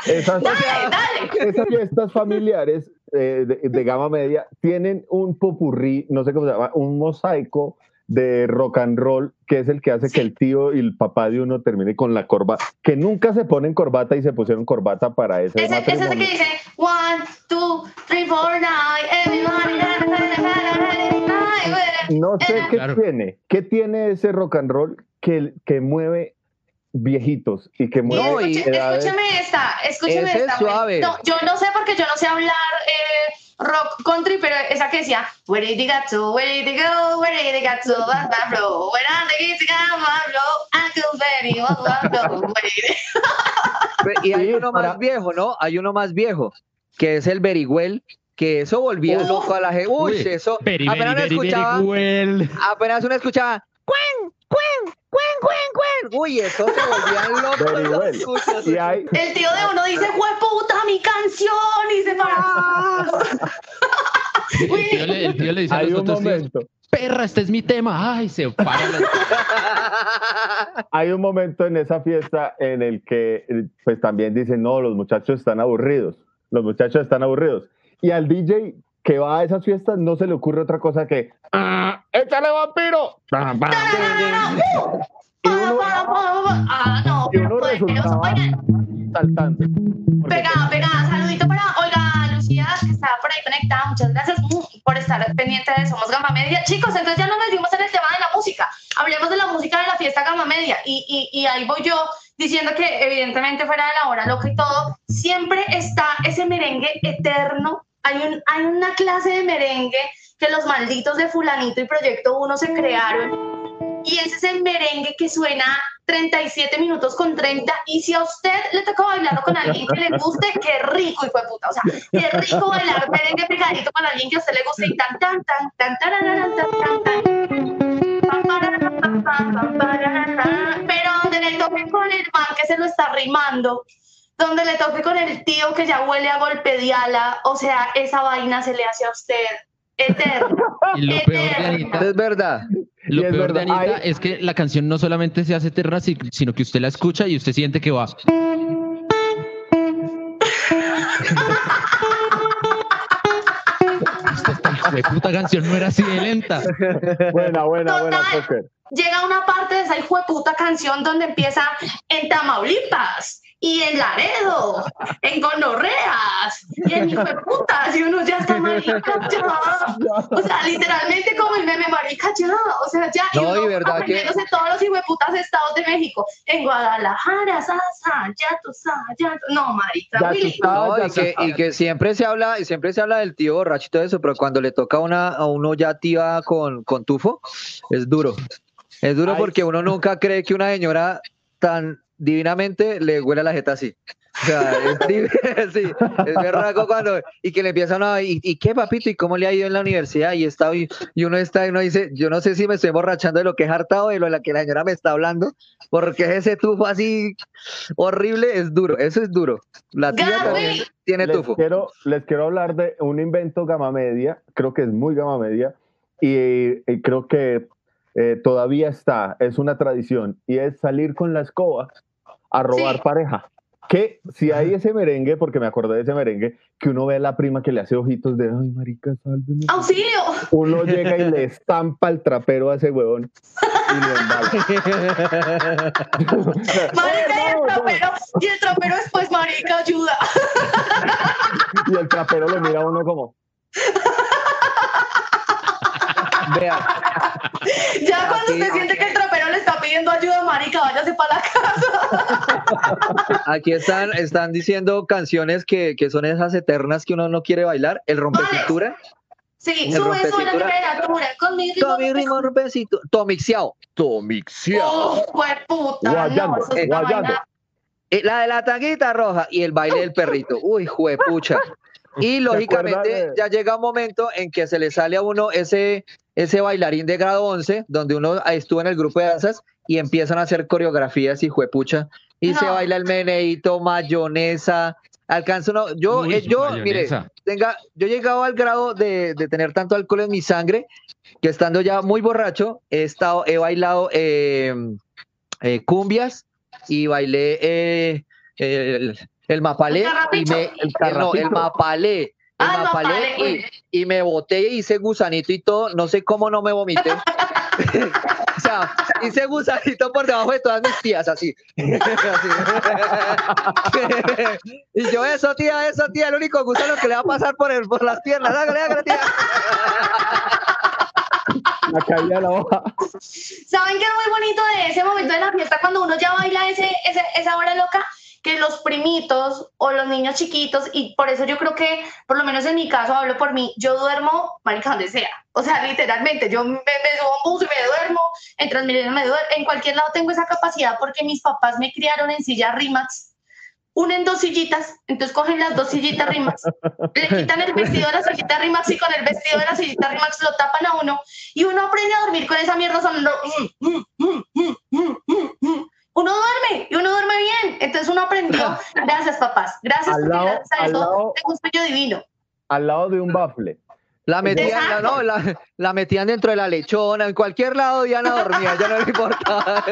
esas, Dale, dale. esas fiestas familiares eh, de, de gama media tienen un popurrí, no sé cómo se llama, un mosaico de rock and roll que es el que hace que el tío y el papá de uno termine con la corbata, que nunca se ponen corbata y se pusieron corbata para ese es el que dice one, two, three, four, nine, everybody, No sé qué Claro. tiene, qué tiene ese rock and roll que, que mueve viejitos y que mueve No, y- escuche- escúcheme esta, escúcheme esta. suave. No, yo no sé porque yo no sé hablar eh, rock country, pero esa que decía, where did it got to, where did it go, where did it got to, that's my flow, when I'm the kids got my flow, I feel very, what's my flow, where did it- Pe- Y hay uno más viejo, ¿no? Hay uno más viejo, que es el Berigüel, que eso volvía loco a la gente. Uy, Uy, eso. Apenas uno escuchaba, well. apenas uno escuchaba, ¡cuen, cuen, cuen, cuen, cuen! Uy, eso se volvían locos. Los well. hay, El tío de uno dice, fue puta mi canción, y se para. El tío le, el tío le dice a hay los un otros tíos, momento, perra, este es mi tema. Ay, se para. hay un momento en esa fiesta en el que eh, pues también dicen, no, los muchachos están aburridos, los muchachos están aburridos. Y al DJ que va a esas fiestas no se le ocurre otra cosa que, ¡Ah, échale vampiro. Y uno Ah, no, y uno pues, resultaba oigan, saltando. Pegada, pegada. Saludito para Olga Lucía, que estaba por ahí conectada. Muchas gracias mm, por estar pendiente de Somos Gama Media. Chicos, entonces ya nos metimos en el tema de la música. Hablemos de la música de la fiesta Gama Media. Y, y, y ahí voy yo diciendo que, evidentemente, fuera de la hora loca y todo, siempre está ese merengue eterno. Hay, un, hay una clase de merengue que los malditos de Fulanito y Proyecto 1 se crearon. Y ese es el merengue que suena 37 minutos con 30 y si a usted le toca bailarlo con alguien que le guste, qué rico, hijo de puta, o sea, qué rico bailar merengue pegadito con alguien que a usted le guste. Y tan tan tan tan tan tan tan. Pararara. pero donde le toque con el man que se lo está rimando donde le toque con el tío que ya huele a golpe de ala, o sea, esa vaina se le hace a usted eterno. Y lo peor de Anita, Es verdad. lo es peor de verdad, Anita hay- es que la canción no solamente se hace eterna, si- sino que usted la escucha y usted siente que va. Esta puta canción no era así de lenta. Buena, buena, buena, Total. Póker. llega una parte de esa hijo de puta canción donde empieza en Tamaulipas, y en Laredo, en gonorreas, y en hijo de putas, y uno ya está marica, ya. O sea, literalmente como el meme marica, ya. O sea, ya. No, y uno y verdad que- aprendiéndose todos los hijo de putas estados de México. En Guadalajara, Sasa, ya tú sabes, ya tú- No, marica, Ya tú Willy. sabes. No, ya y que, y que siempre se habla, y siempre se habla del tío borracho y todo eso, pero cuando le toca a una, a uno ya tía con, con tufo, es duro. Es duro Ay. porque uno nunca cree que una señora tan divinamente le huele a la jeta así. O sea, es, sí, es berraco cuando, y que le empiezan a, ¿y, y qué papito? ¿Y cómo le ha ido en la universidad? Y está, y, y uno está, y uno dice, yo no sé si me estoy emborrachando de lo que es hartado de lo de la que la señora me está hablando, porque ese tufo así horrible es duro, eso es duro. La tía también tiene les tufo. quiero, les quiero hablar de un invento gama media, creo que es muy gama media, y, y creo que eh, todavía está, es una tradición, y es salir con la escoba a robar Sí. pareja. Que si hay ese merengue, porque me acordé de ese merengue, que uno ve a la prima que le hace ojitos de, ay, marica, sálveme. ¡Auxilio! Uno llega y le estampa el trapero a ese huevón y lo embala. Marica, y el trapero, y el trapero después, marica, ayuda. Y el trapero lo mira a uno como, Vea, Ya cuando usted siente que el trapero le pidiendo ayuda, marica, váyase para la casa. aquí están, están diciendo canciones que, que son esas eternas que uno no quiere bailar. El rompecintura. Sí, El sube, sube la temperatura con mi ritmo. Rompecintura. Tomixiao. Tomixiao. ¡Oh, puta! Guayando, no, es guayando. Eh, La de la tanguita roja y el baile del perrito. Uy, juepucha. Y lógicamente de- ya llega un momento en que se le sale a uno ese, ese bailarín de grado 11, donde uno estuvo en el grupo de danzas y empiezan a hacer coreografías y juepucha. Y se baila el meneíto, mayonesa. Alcanza uno. Yo, Uy, eh, yo, mire, tenga, yo he llegado al grado de, de tener tanto alcohol en mi sangre que estando ya muy borracho, he estado, he bailado eh, eh, cumbias y bailé eh, el, el mapalé ¿El y me, El el, no, el mapalé. Ah, mapalé mapalé, y, me boté, hice gusanito y todo, no sé cómo no me vomité. o sea, hice gusanito por debajo de todas mis tías, así. Así. y yo, eso, tía, eso, tía, el único gusano que le va a pasar por, el, por las piernas. Hágale, hágale, tía. la caída la hoja. ¿Saben qué es muy bonito de ese momento de la fiesta cuando uno ya baila ese, ese- esa hora loca? Que los primitos o los niños chiquitos, y por eso yo creo que, por lo menos en mi caso, hablo por mí, yo duermo, marica, donde sea. O sea, literalmente, yo me, me subo a un bus y me duermo, en Transmilenio me duermo, en cualquier lado tengo esa capacidad porque mis papás me criaron en silla Rimax, unen dos sillitas, entonces cogen las dos sillitas Rimax, le quitan el vestido de la sillita Rimax y con el vestido de la sillita Rimax lo tapan a uno y uno aprende a dormir con esa mierda sonando. mm, mm, mm, mm, mm, mm, mm. Uno duerme y uno duerme bien. Entonces uno aprendió. Gracias, papás. Gracias Al porque lado- gracias a eso lado- tengo un sueño divino. Al lado de un bafle. La metían, la, no, la, la metían dentro de la lechona, en cualquier lado Diana dormía, ya no le importaba.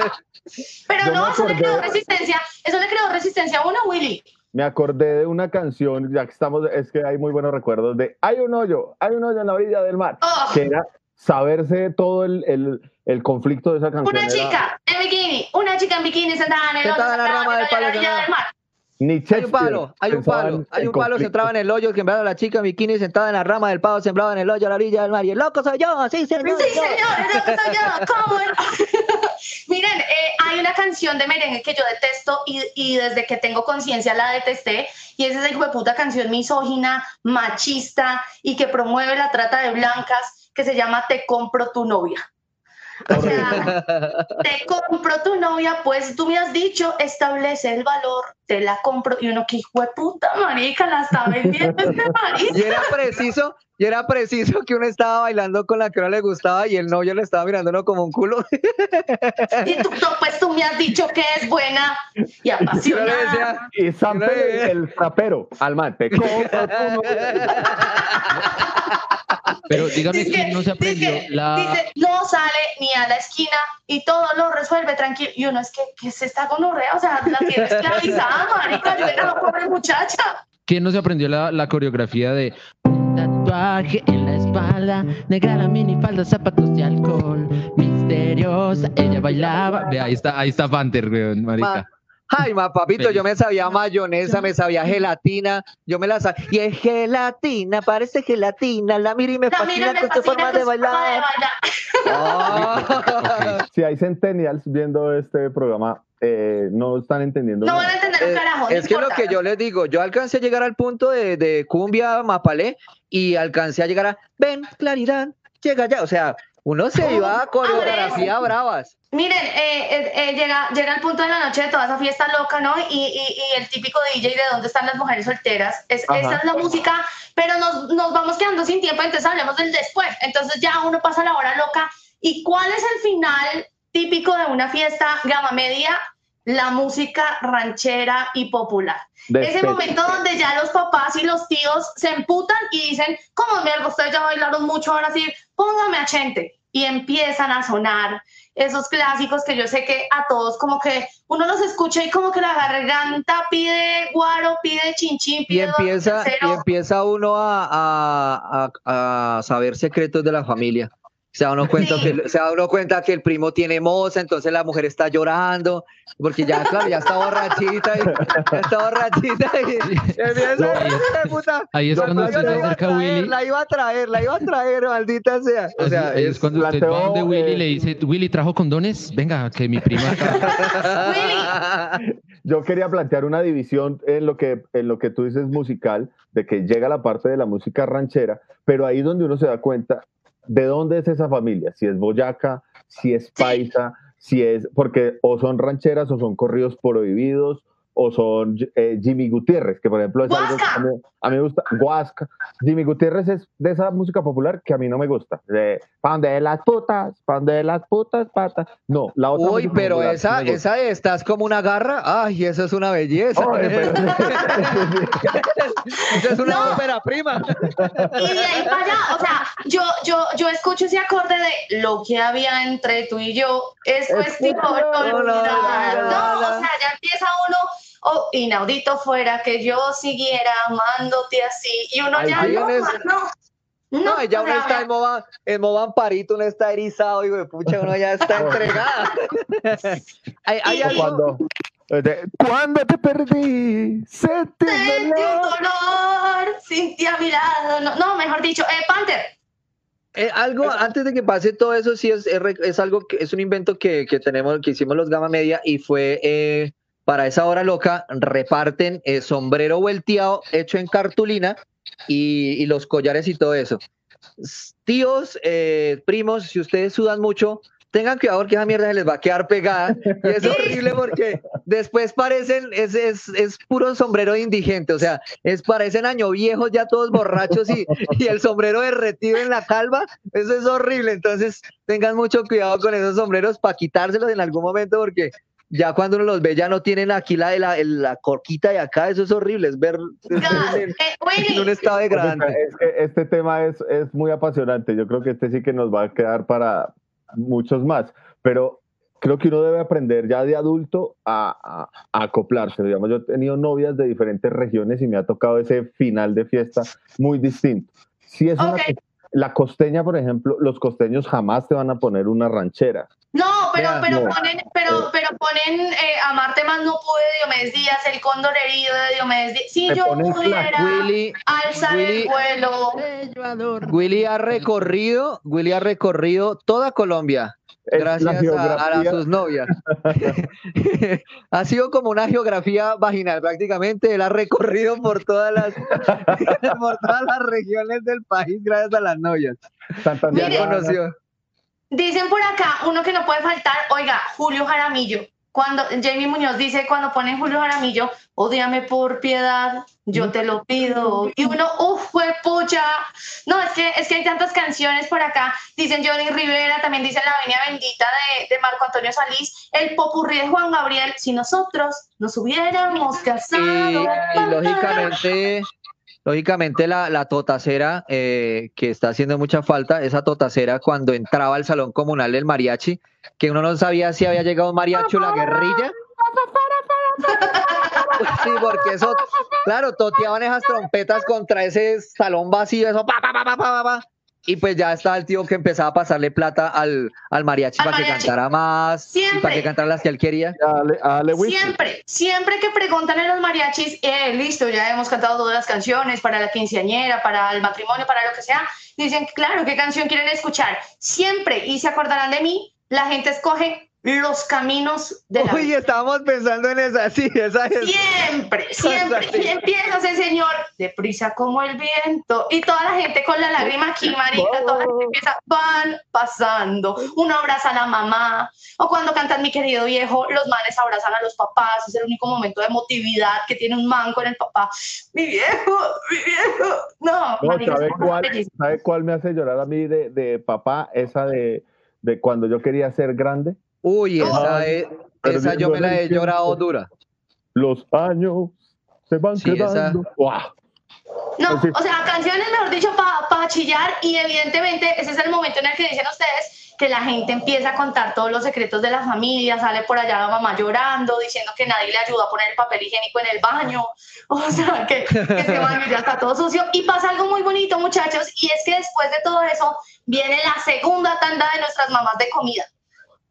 Pero Yo no, eso le creó resistencia. Eso le creó resistencia a uno, Willy. Me acordé de una canción, ya que estamos, es que hay muy buenos recuerdos de Hay un hoyo, hay un hoyo en la orilla del mar, Oh, que era saberse todo el, el, el conflicto de esa canción. una era chica en bikini, una chica en bikini sentada en el Sentada hoyo, en la rama del en palo, la orilla sentada. del mar. Ni Hay un palo, hay un palo, hay el un palo centrado en el hoyo, sembrado la chica en bikini sentada en la rama del palo, sembrado en el hoyo a la orilla del mar. Y el loco soy yo, sí, señor. Sí, señor, eso soy yo. ¿Cómo? Miren, eh, hay una canción de merengue que yo detesto y, y desde que tengo conciencia la detesté y es esa hijo de puta canción misógina, machista y que promueve la trata de blancas que se llama Te compro tu novia. O sea, te compro tu novia, pues tú me has dicho, establece el valor, te la compro. Y uno, que hijo de puta, marica, la está vendiendo este marica. Y era preciso, y era preciso que uno estaba bailando con la que no le gustaba y el novio le estaba mirándolo como un culo. Y tú, pues tú me has dicho que es buena y apasionada. decía, Y idea. el, el trapero, al man, te compro tu novia. Pero dígame Dice quién no se aprendió dice- la. dice, no sale ni a la esquina y todo lo resuelve tranquilo. Y uno es que, que se está gonorrea, o sea, la tiene esclavizada, marica, yo era la pobre muchacha. ¿Quién no se aprendió la, la coreografía de tatuaje en la espalda, negra la minifalda, zapatos de alcohol, misteriosa, ella bailaba? Ve, ahí está, ahí está Panther, weón, marica. Ay, ma, papito, Feliz. yo me sabía mayonesa, me sabía gelatina, yo me la sabía. Y es gelatina, parece gelatina, la miro y me La fascina mira, me con tu forma tu de forma de bailar. Ah. Si hay centennials viendo este programa, eh, no están entendiendo No nada. van a entender un Eh, carajo. no es que lo que yo les digo, yo alcancé a llegar al punto de, de cumbia mapalé y alcancé a llegar a ven, claridad, llega ya. O sea, uno se iba a coreografía bravas. Miren, eh, eh, eh, llega, llega el punto de la noche de toda esa fiesta loca, ¿no? Y, y- y el típico DJ de dónde están las mujeres solteras. Es, esa es la música, pero nos, nos vamos quedando sin tiempo, entonces hablemos del después. Entonces ya uno pasa la hora loca. ¿Y cuál es el final típico de una fiesta gama media? La música ranchera y popular. Ese Despecho. momento donde ya los papás y los tíos se emputan y dicen, ¿cómo mierda? Ustedes ya bailaron mucho, ahora sí, póngame a Chente. Y empiezan a sonar esos clásicos que yo sé que a todos como que uno los escucha y como que la garganta pide guaro, pide chinchín, Y pide dos empieza, y empieza uno a, a- a- a saber secretos de la familia. Se da, uno cuenta Sí. que, se da uno cuenta que el primo tiene moza, entonces la mujer está llorando, porque ya, claro, ya está borrachita, y, ya está borrachita y, y empieza, No, ahí es- "Ay, puta, Ahí es Yo cuando usted se acerca a traer, Willy. la iba a traer, la iba a traer, maldita sea. O Así- sea, ahí es, es- cuando usted va donde Willy eh, y le dice, Willy, ¿trajo condones? Venga, que mi prima... Yo quería plantear una división en lo que en lo que tú dices musical, de que llega la parte de la música ranchera, pero ahí es donde uno se da cuenta de dónde es esa familia, si es boyaca, si es paisa, si es porque o son rancheras o son corridos prohibidos o son eh, Jimmy Gutiérrez, que por ejemplo es algo que a mí, a mí me gusta, Huasca. Jimmy Gutiérrez es de esa música popular que a mí no me gusta. De pan de las putas, pan de las putas patas. No, la otra Uy, pero popular esa, gusta. esa estás como una garra, ay, eso es una belleza. Oye, pero- Esa es una No. ópera prima. Y de ahí para allá, o sea, yo, yo, yo escucho ese acorde de lo que había entre tú y yo, es cuestión no, no, no, No, no. o sea, ya empieza uno, oh, inaudito fuera que yo siguiera amándote así, y uno Ay, ya no, no, no, No, ya uno está en modo, en modo amparito, uno está erizado, y pucha, uno ya está entregada. hay, algo- cuando, eh, de- cuando te perdí, sentí Sentí un dolor. ti a mi lado. No, no, mejor dicho, eh, Panther. eh, algo antes de que pase todo eso, sí es, es algo que es un invento que, que tenemos, que hicimos los Gama Media y fue eh, para esa hora loca, reparten eh, sombrero vuelteado hecho en cartulina y, y los collares y todo eso. Tíos, eh, primos, si ustedes sudan mucho, tengan cuidado porque esa mierda se les va a quedar pegada y es horrible porque después parecen, es, es, es puro sombrero de indigente, o sea, es, parecen año viejos ya todos borrachos y, y el sombrero derretido en la calva, eso es horrible, entonces tengan mucho cuidado con esos sombreros para quitárselos en algún momento porque ya cuando uno los ve ya no tienen aquí la, de la, el- la corquita de acá, eso es horrible, es ver en, Eh, en un estado degradante. Es que este tema es, es muy apasionante. Yo creo que este sí que nos va a quedar para muchos más. Pero creo que uno debe aprender ya de adulto a, a- a acoplarse. Digamos, yo he tenido novias de diferentes regiones y me ha tocado ese final de fiesta muy distinto. Si es una Ok. co- la costeña, por ejemplo, los costeños jamás te van a poner una ranchera. Pero, pero ponen, pero, pero ponen eh, Amarte más no pude de Diomedes Díaz, el cóndor herido de Diomedes Díaz. Si yo pudiera Willy, alzar Willy- el vuelo. Willy ha recorrido, Willy ha recorrido toda Colombia. Es gracias a, sus novias. ha sido como una geografía vaginal prácticamente. Él ha recorrido por todas las por todas las regiones del país gracias a las novias. Ya Santander, conoció. Dicen por acá, uno que no puede faltar, oiga, Julio Jaramillo. Cuando Jamie Muñoz dice, cuando ponen Julio Jaramillo, odiame por piedad, yo te lo pido. Y uno, uff, fue pucha. No, es que, es que hay tantas canciones por acá. Dicen Johnny Rivera, también dicen La Avenida Bendita de, de Marco Antonio Salís, el popurrí de Juan Gabriel, si nosotros nos hubiéramos casado. Y, y lógicamente, lógicamente la, la totacera eh, que está haciendo mucha falta, esa totacera cuando entraba al salón comunal del mariachi, que uno no sabía si había llegado un mariachi o la guerrilla. Sí, porque eso, claro, toteaban esas trompetas contra ese salón vacío, eso, pa, pa, pa, pa, pa, pa, pa. Y pues ya estaba el tío que empezaba a pasarle plata al, al mariachi Al para que cantara más, y Siempre. para que cantara las que él quería. Dale, dale, whisky. Siempre, siempre que preguntan en los mariachis, eh, listo, ya hemos cantado todas las canciones para la quinceañera, para el matrimonio, para lo que sea, dicen, claro, ¿qué canción quieren escuchar? Siempre, y se acordarán de mí, la gente escoge los caminos de la Uy, vida. estábamos pensando en esa, sí, esa es. Siempre, siempre. Y empieza ese señor, deprisa como el viento. Y toda la gente con la lágrima aquí, marica, toda la gente empieza, van pasando. Uno abraza a la mamá. O cuando cantan mi querido viejo, los manes abrazan a los papás. Es el único momento de emotividad que tiene un man con el papá. Mi viejo, mi viejo. No, No, marica, ¿sabe cuál. ¿sabe cuál me hace llorar a mí de, de papá? Esa de, de cuando yo quería ser grande. Uy, esa, Ay, es, esa yo me la he llorado dura. Los años se van Sí, esa- quedando. ¡Guau! No, Así. o sea, canciones, mejor dicho, para chillar y evidentemente ese es el momento en el que dicen ustedes que la gente empieza a contar todos los secretos de la familia, sale por allá la mamá llorando, diciendo que nadie le ayuda a poner el papel higiénico en el baño, o sea, que, que ese baño ya está todo sucio. Y pasa algo muy bonito, muchachos, y es que después de todo eso viene la segunda tanda de nuestras mamás de comida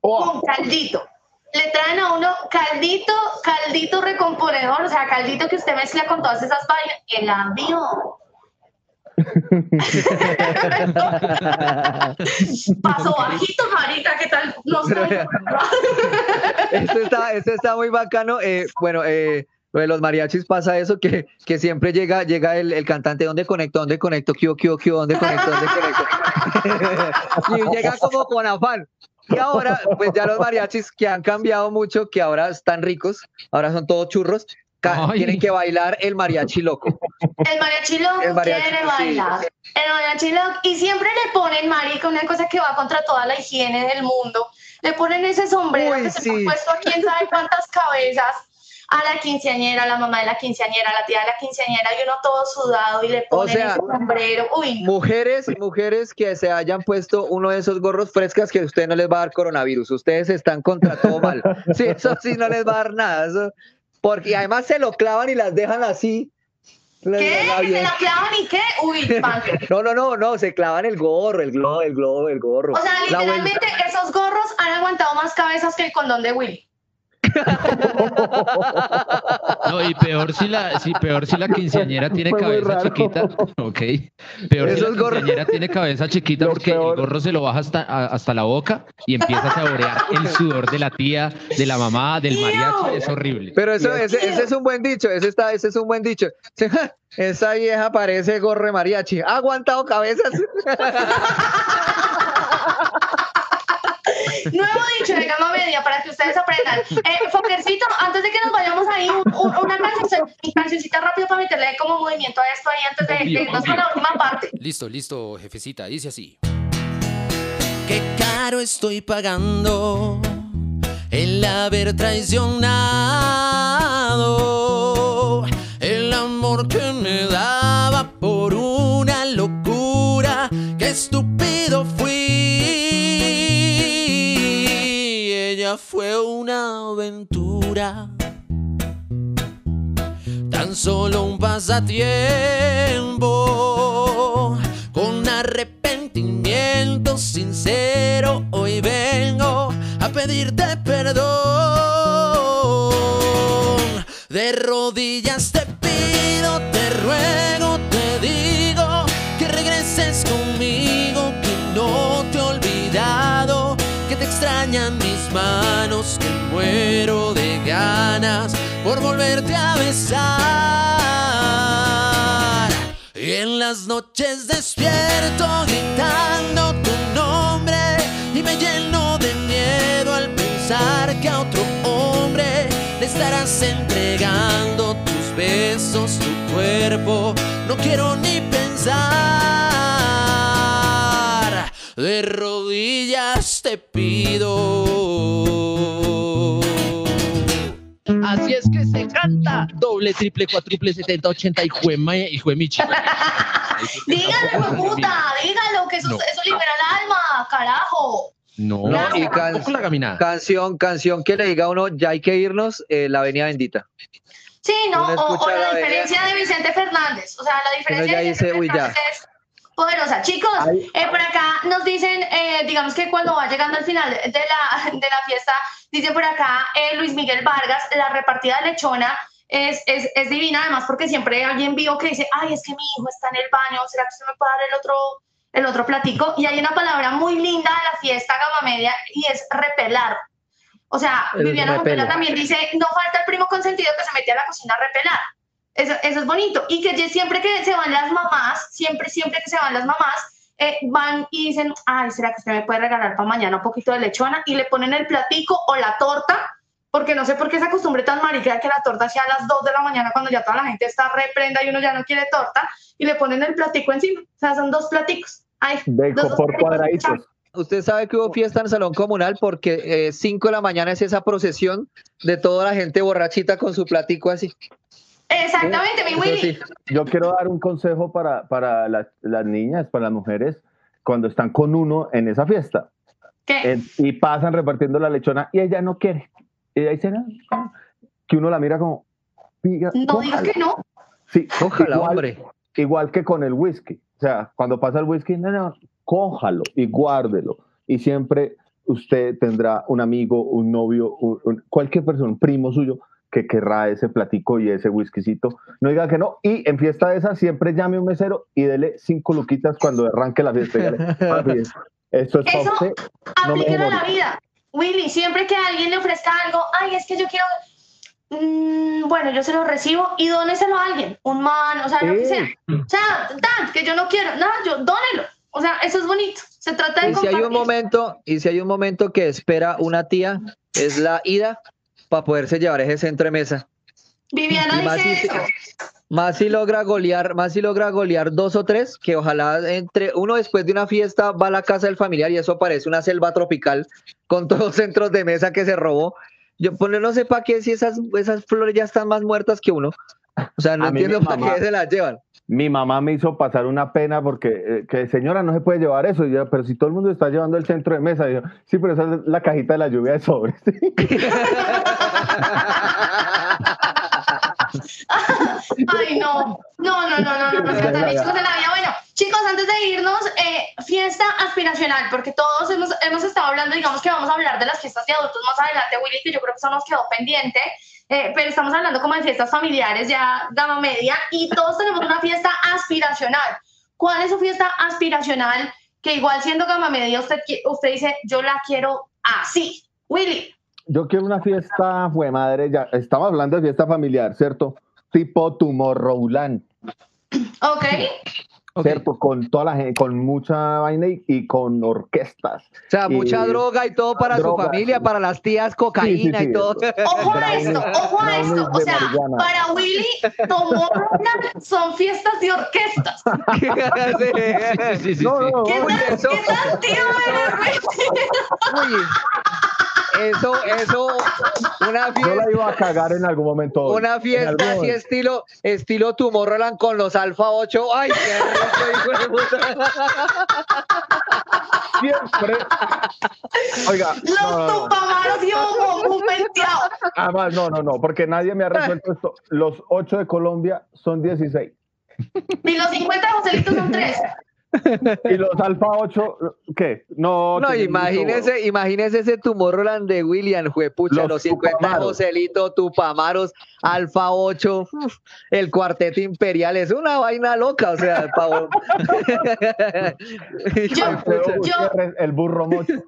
¡Oh! con caldito. Le traen a uno caldito, caldito recomponedor, o sea, caldito que usted mezcla con todas esas vainas. El avión. Paso bajito, marica, ¿qué tal? No sé. Esto está, esto está muy bacano. eh, bueno, eh, lo de los mariachis pasa eso, que, que siempre llega, llega el, el cantante, ¿dónde conecto? ¿Dónde conecto? ¿Qué, qué, qué, ¿Dónde conecto? ¿Dónde conecto? y llega como con afán. Y ahora, pues ya los mariachis que han cambiado mucho, que ahora están ricos, ahora son todos churros, Ay. tienen que bailar el mariachi loco. El mariachi loco El mariachi, quiere sí. bailar. El mariachi loco. Y siempre le ponen, marica, una cosa que va contra toda la higiene del mundo. Le ponen ese sombrero Uy, que se ha puesto a quién sabe cuántas cabezas a la quinceañera, a la mamá de la quinceañera, a la tía de la quinceañera, y uno todo sudado y le O ponen sea, ese sombrero. Uy, no. Mujeres, mujeres que se hayan puesto uno de esos gorros frescas que a usted no les va a dar coronavirus. Ustedes están contra todo mal. Sí, eso sí no les va a dar nada. Eso, porque además se lo clavan y las dejan así. ¿Qué? la- ¿Que se la clavan y qué? Uy, pante. No, no, no, no, se clavan el gorro, el globo, el globo, el gorro. O sea, literalmente esos gorros han aguantado más cabezas que el condón de Willy. No, y peor si la, si, peor si la quinceañera tiene Fue cabeza chiquita. Ok. Peor si Esos la gorros- quinceañera tiene cabeza chiquita Lo porque peor. el gorro se lo baja hasta, a- hasta la boca y empieza a saborear el sudor de la tía, de la mamá, del mariachi. Es horrible. Pero eso, ese, ese es un buen dicho, ese, está, ese es un buen dicho. Esa vieja parece gorro de mariachi. Ha aguantado cabezas. Nuevo dicho de gama media para que ustedes aprendan. Eh, Fokercito, antes de que nos vayamos ahí, un- un- una canción, cancioncita rápido para meterle como movimiento a esto ahí antes de, irnos con la última parte. Listo, listo, jefecita, dice así. Qué caro estoy pagando el haber traicionado el amor que me daba tan solo un pasatiempo. Con arrepentimiento sincero, hoy vengo a pedirte perdón. De rodillas te pido, te ruego, te digo que regreses conmigo, que no te he olvidado, que te extrañan mis manos, por volverte a besar. Y en las noches despierto gritando tu nombre y me lleno de miedo al pensar que a otro hombre le estarás entregando tus besos, tu cuerpo. No quiero ni pensar. De rodillas te pido. 70, doble, triple, cuatriple, 70, 80, y jueme, y juemichi. dígalo, puta, dígalo, que eso, no. eso libera el alma, carajo. No, no y can, la caminada. Canción, canción que le diga a uno, ya hay que irnos, eh, La Avenida Bendita. Sí, no, o, o, la, la diferencia de Vicente Fernández. O sea, la diferencia de Vicente dice, Fernández es poderosa. Chicos, eh, por acá nos dicen, eh, digamos que cuando va llegando al final de la, de la fiesta, dice por acá eh, Luis Miguel Vargas, la repartida lechona es, es, es, divina, además porque siempre hay alguien vivo que dice, ay, es que mi hijo está en el baño, ¿será que usted me puede dar el otro, el otro platico? Y hay una palabra muy linda de la fiesta gama media y es repelar. O sea, Viviana Montela también dice, no falta el primo consentido que se mete a la cocina a repelar. Eso, eso, es bonito. Y que siempre que se van las mamás, siempre, siempre que se van las mamás, eh, van y dicen, ay, ¿será que usted me puede regalar para mañana un poquito de lechona? Y le ponen el platico o la torta, porque no sé por qué esa costumbre tan marica que la torta sea a las 2 de la mañana cuando ya toda la gente está reprenda y uno ya no quiere torta, y le ponen el platico encima. O sea, son dos platicos. Ay, de dos, por cuadraditos. Usted sabe que hubo fiesta en el salón comunal porque 5 eh, de la mañana es esa procesión de toda la gente borrachita con su platico así. Exactamente, mi Willy. Yo quiero dar un consejo para, para las, las, niñas, para las mujeres, cuando están con uno en esa fiesta. ¿Qué? Eh, y pasan repartiendo la lechona y ella no quiere. Ella dice, no, que uno la mira como... no digas que no. Sí, igual, hombre. Igual que con el whisky. O sea, cuando pasa el whisky, no, no, cójalo y guárdelo. Y siempre usted tendrá un amigo, un novio, un, cualquier persona, un primo suyo que querrá ese platico y ese whiskycito. No diga que no. Y en fiesta de esa siempre llame a un mesero y dele cinco luquitas cuando arranque la fiesta. Esto es Eso aplíquelo a la vida. Willy, siempre que alguien le ofrezca algo, ay, es que yo quiero... Mm, bueno, yo se lo recibo y dóneselo a alguien, un man, o sea, lo que sea. O sea, dan, que yo no quiero, nada, yo dónelo. O sea, eso es bonito. Se trata de y si hay un momento Y si hay un momento que espera una tía, es la ida para poderse llevar ese centro de mesa. Viviana dice si, Más si logra golear, más si logra golear dos o tres, que ojalá entre uno después de una fiesta va a la casa del familiar y eso parece una selva tropical con todos los centros de mesa que se robó. Yo pues, no sé para qué si esas, esas flores ya están más muertas que uno. O sea, no entiendo para qué se las llevan. Mi mamá me hizo pasar una pena porque, eh, que señora, no se puede llevar eso. Y yo, pero si todo el mundo está llevando el centro de mesa. yo, sí, pero esa es la cajita de la lluvia de sobres. Ay, no. No, no, no, no, no, no, de la vida. Bueno, chicos, antes de irnos, eh, fiesta aspiracional, porque todos hemos, hemos estado hablando, digamos que vamos a hablar de las fiestas de adultos más adelante, Willy, que yo creo que eso nos quedó pendiente. Eh, pero estamos hablando como de fiestas familiares ya gama media y todos tenemos una fiesta aspiracional. ¿Cuál es su fiesta aspiracional? Que igual siendo gama media usted, usted dice, yo la quiero así. Willy. Yo quiero una fiesta, fue madre, ya estamos hablando de fiesta familiar, ¿cierto? Tipo Tomorrowland. Ok. ¿cierto? Con toda la gente, con mucha vaina y, con orquestas. O sea, mucha droga y todo para su familia, para las tías, cocaína y todo. Ojo a esto, ojo a esto. O sea, para Willy, Tomorrowland son fiestas de orquestas. sí, sí, sí. No, no, ¿Qué, tal, ¿Qué tal, tío? Eso, eso, una fiesta. Yo la iba a cagar en algún momento. Una fiesta así estilo, estilo Tomorrowland con los Alfa 8. Ay, qué rico, hijo de puta. Siempre. Oiga. Los no, no, tupamaros y un penteado. Además, no, no, no, porque nadie me ha resuelto esto. Los 8 de Colombia son 16. Y los 50 de Joselito son 3 y los Alfa 8, ¿qué? No, no imagínese, imagínese ese tumor de William, juepucha, los, los 50 Joselito, Tupamaros, Alfa 8, el cuarteto imperial, es una vaina loca, o sea, pavo. yo, el burro mocho.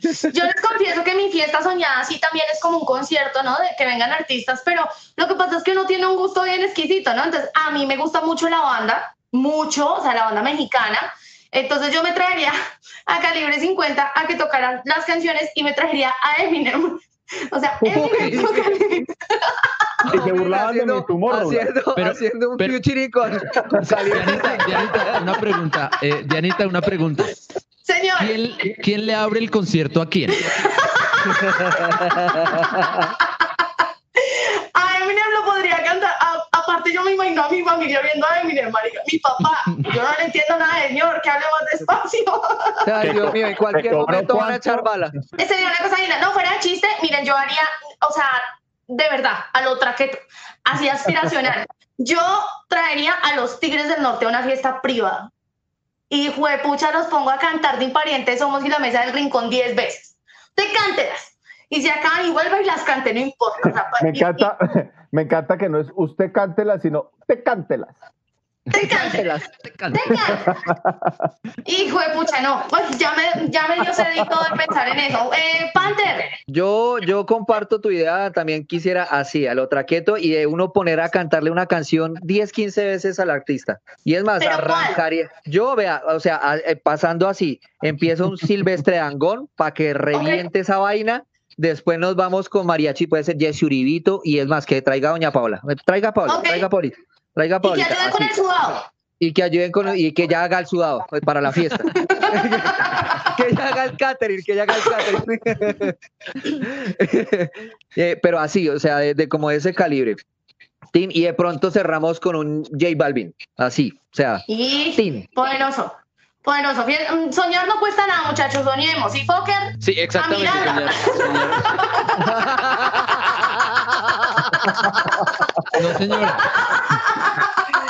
Yo les confieso que mi fiesta soñada sí también es como un concierto, ¿no? De que vengan artistas, pero lo que pasa es que uno tiene un gusto bien exquisito, ¿no? Entonces, a mí me gusta mucho la banda, mucho, o sea, la banda mexicana. Entonces yo me traería a Calibre 50 a que tocaran las canciones y me traería a Eminem. O sea, Eminem Y se burlaban de mi tumor. Haciendo, pero, haciendo un pero, con, Dianita, Dianita, una pregunta. Eh, Dianita, una pregunta. Señor. ¿Quién, ¿Quién, le abre el concierto a quién? a Eminem lo podría cantar. aparte, yo me imagino a mi familia viendo a Eminem, marica. Mi papá, yo no le entiendo nada, señor, que hable más despacio. Ay, Dios mío, en cualquier momento van a echar bala. Sería una cosa linda. No, fuera de chiste, miren, yo haría, o sea, de verdad, a lo traqueto, así aspiracional. Yo traería a los Tigres del Norte a una fiesta privada. y juepucha los pongo a cantar de imparientes somos y la mesa del rincón 10 veces. Te cántelas. Y se acaban y vuelve y las cante, no importa. o sea, Me y- encanta, me encanta que no es usted cántelas, sino te cántelas. Te cántelas. Te cántelas. Hijo de pucha, no. Pues ya me, ya me dio sedito de pensar en eso. Eh, Panther, Yo, yo comparto tu idea, también quisiera así, a lo traqueto, y de uno poner a cantarle una canción 10, 15 veces al artista. Y es más, ¿Pero cuál? arrancaría. Yo, vea, o sea, eh, pasando así, empiezo un Silvestre Dangón para que reviente esa vaina. Después nos vamos con mariachi, puede ser Jesse Uribito, y es más, que traiga a Doña Paula. Traiga a Paula, traiga a Paulita. Traiga a y que Paulita. ayude con el sudado. Y que ayuden con y que ya haga el sudado pues, para la fiesta. que ya haga el catering, que ya haga el catering. Eh, pero así, o sea, de, de como de ese calibre. Tin, y de pronto cerramos con un J Balvin, así, o sea, Y poderoso. Poderoso. Fíjate, mm, Soñar no cuesta nada, muchachos. Soñemos. Y Fokker, Sí, exactamente. A soñar, soñar. No, señora.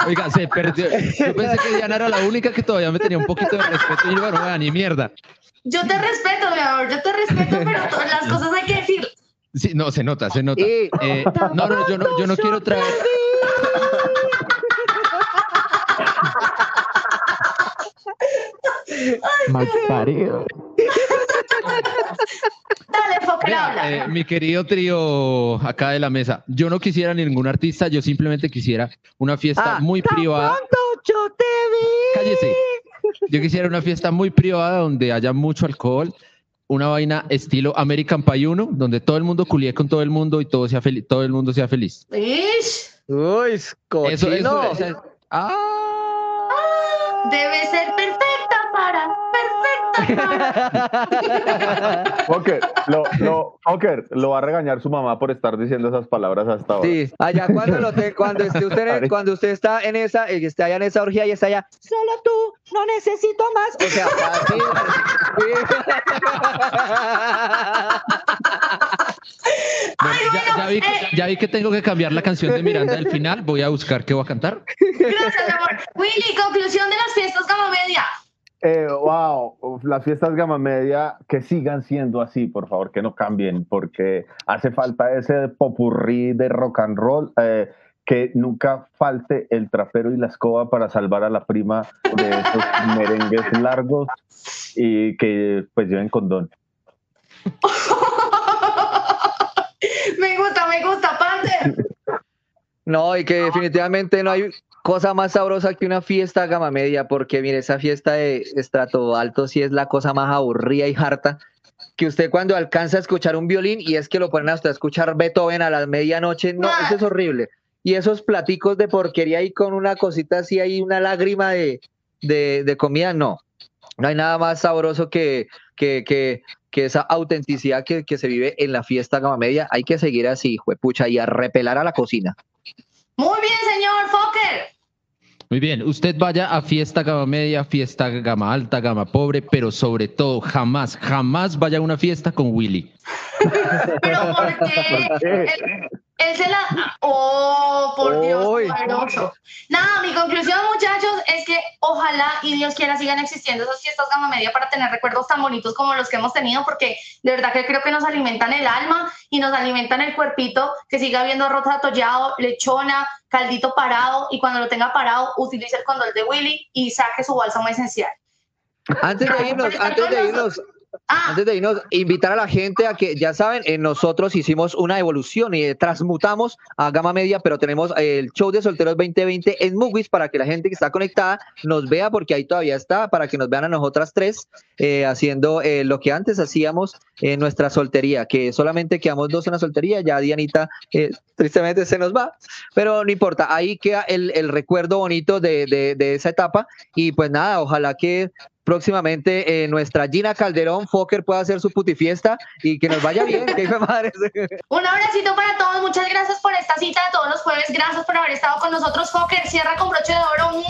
Oiga, se perdió. Yo pensé que Diana era la única que todavía me tenía un poquito de respeto y yo, bueno, ni mierda. yo te respeto, mi amor. Yo te respeto, pero las cosas hay que decir. Sí, no, se nota, se nota. Y- Eh, no, no, yo no, yo no quiero traer. Dale, habla. eh, mi querido trío acá de la mesa, yo no quisiera ningún artista, yo simplemente quisiera una fiesta Ah, muy privada. yo te vi. Cállese. Yo quisiera una fiesta muy privada donde haya mucho alcohol, una vaina estilo American Pie 1, donde todo el mundo culie con todo el mundo y todo sea feliz, todo el mundo sea feliz. Ish, Uy, Eso, cochino. eso, ah. debe ser para. Fokker, lo, lo, Fokker, lo va a regañar su mamá por estar diciendo esas palabras hasta ahora. Sí, allá cuando lo te- cuando esté usted cuando usted está en esa, eh, esté allá en esa orgía y está allá, solo tú, no necesito más. O sea, así. Bueno, ya, ya vi, que- ya vi que tengo que cambiar la canción de Miranda del final, voy a buscar qué voy a cantar. Gracias, amor. Willy, conclusión de las fiestas Gama Media. Eh, wow, las fiestas gama media que sigan siendo así, por favor, que no cambien, porque hace falta ese popurrí de rock and roll, eh, que nunca falte el trapero y la escoba para salvar a la prima de esos merengues largos y que pues lleven condón. me gusta, me gusta, Panther. No, y que definitivamente no hay cosa más sabrosa que una fiesta gama media, porque mire, esa fiesta de estrato alto sí es la cosa más aburrida y harta. Que usted cuando alcanza a escuchar un violín y es que lo ponen hasta a escuchar Beethoven a las medianoche, no, eso es horrible. Y esos platicos de porquería ahí con una cosita así ahí, una lágrima de, de, de comida, no. No hay nada más sabroso que, que, que, que esa autenticidad que, que se vive en la fiesta gama media. Hay que seguir así, juepucha, y a repelar a la cocina. Muy bien, señor Fokker. Muy bien, usted vaya a fiesta gama media, fiesta gama alta, gama pobre, pero sobre todo jamás, jamás vaya a una fiesta con Willy. Pero porque él se la. Oh, por Dios, poderoso. Nada, mi conclusión, muchachos, es que ojalá y Dios quiera sigan existiendo esas fiestas gama media para tener recuerdos tan bonitos como los que hemos tenido, porque de verdad que creo que nos alimentan el alma y nos alimentan el cuerpito, que siga habiendo arroz atollado, lechona, caldito parado, y cuando lo tenga parado, utilice el condón de Willy y saque su bálsamo esencial. Antes de irnos, antes de irnos, antes de irnos, invitar a la gente a que, ya saben, eh, nosotros hicimos una evolución y eh, transmutamos a Gama Media, pero tenemos eh, el show de solteros 2020 en Movies para que la gente que está conectada nos vea, porque ahí todavía está, para que nos vean a nosotras tres eh, haciendo eh, lo que antes hacíamos en nuestra soltería, que solamente quedamos dos en la soltería, ya Dianita eh, tristemente se nos va, pero no importa, ahí queda el, el recuerdo bonito de, de- de esa etapa y pues nada, ojalá que próximamente eh, nuestra Gina Calderón Fokker pueda hacer su putifiesta y que nos vaya bien, que hijo de madre. Un abracito para todos, muchas gracias por esta cita de todos los jueves, gracias por haber estado con nosotros, Fokker, cierra con broche de oro,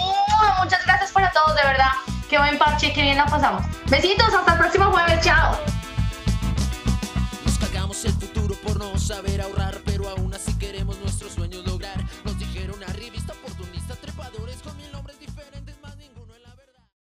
muchas gracias para todos, de verdad, qué buen parche, qué bien la pasamos. Besitos, hasta el próximo jueves, chao. Nos cagamos el futuro por no saber ahorrar,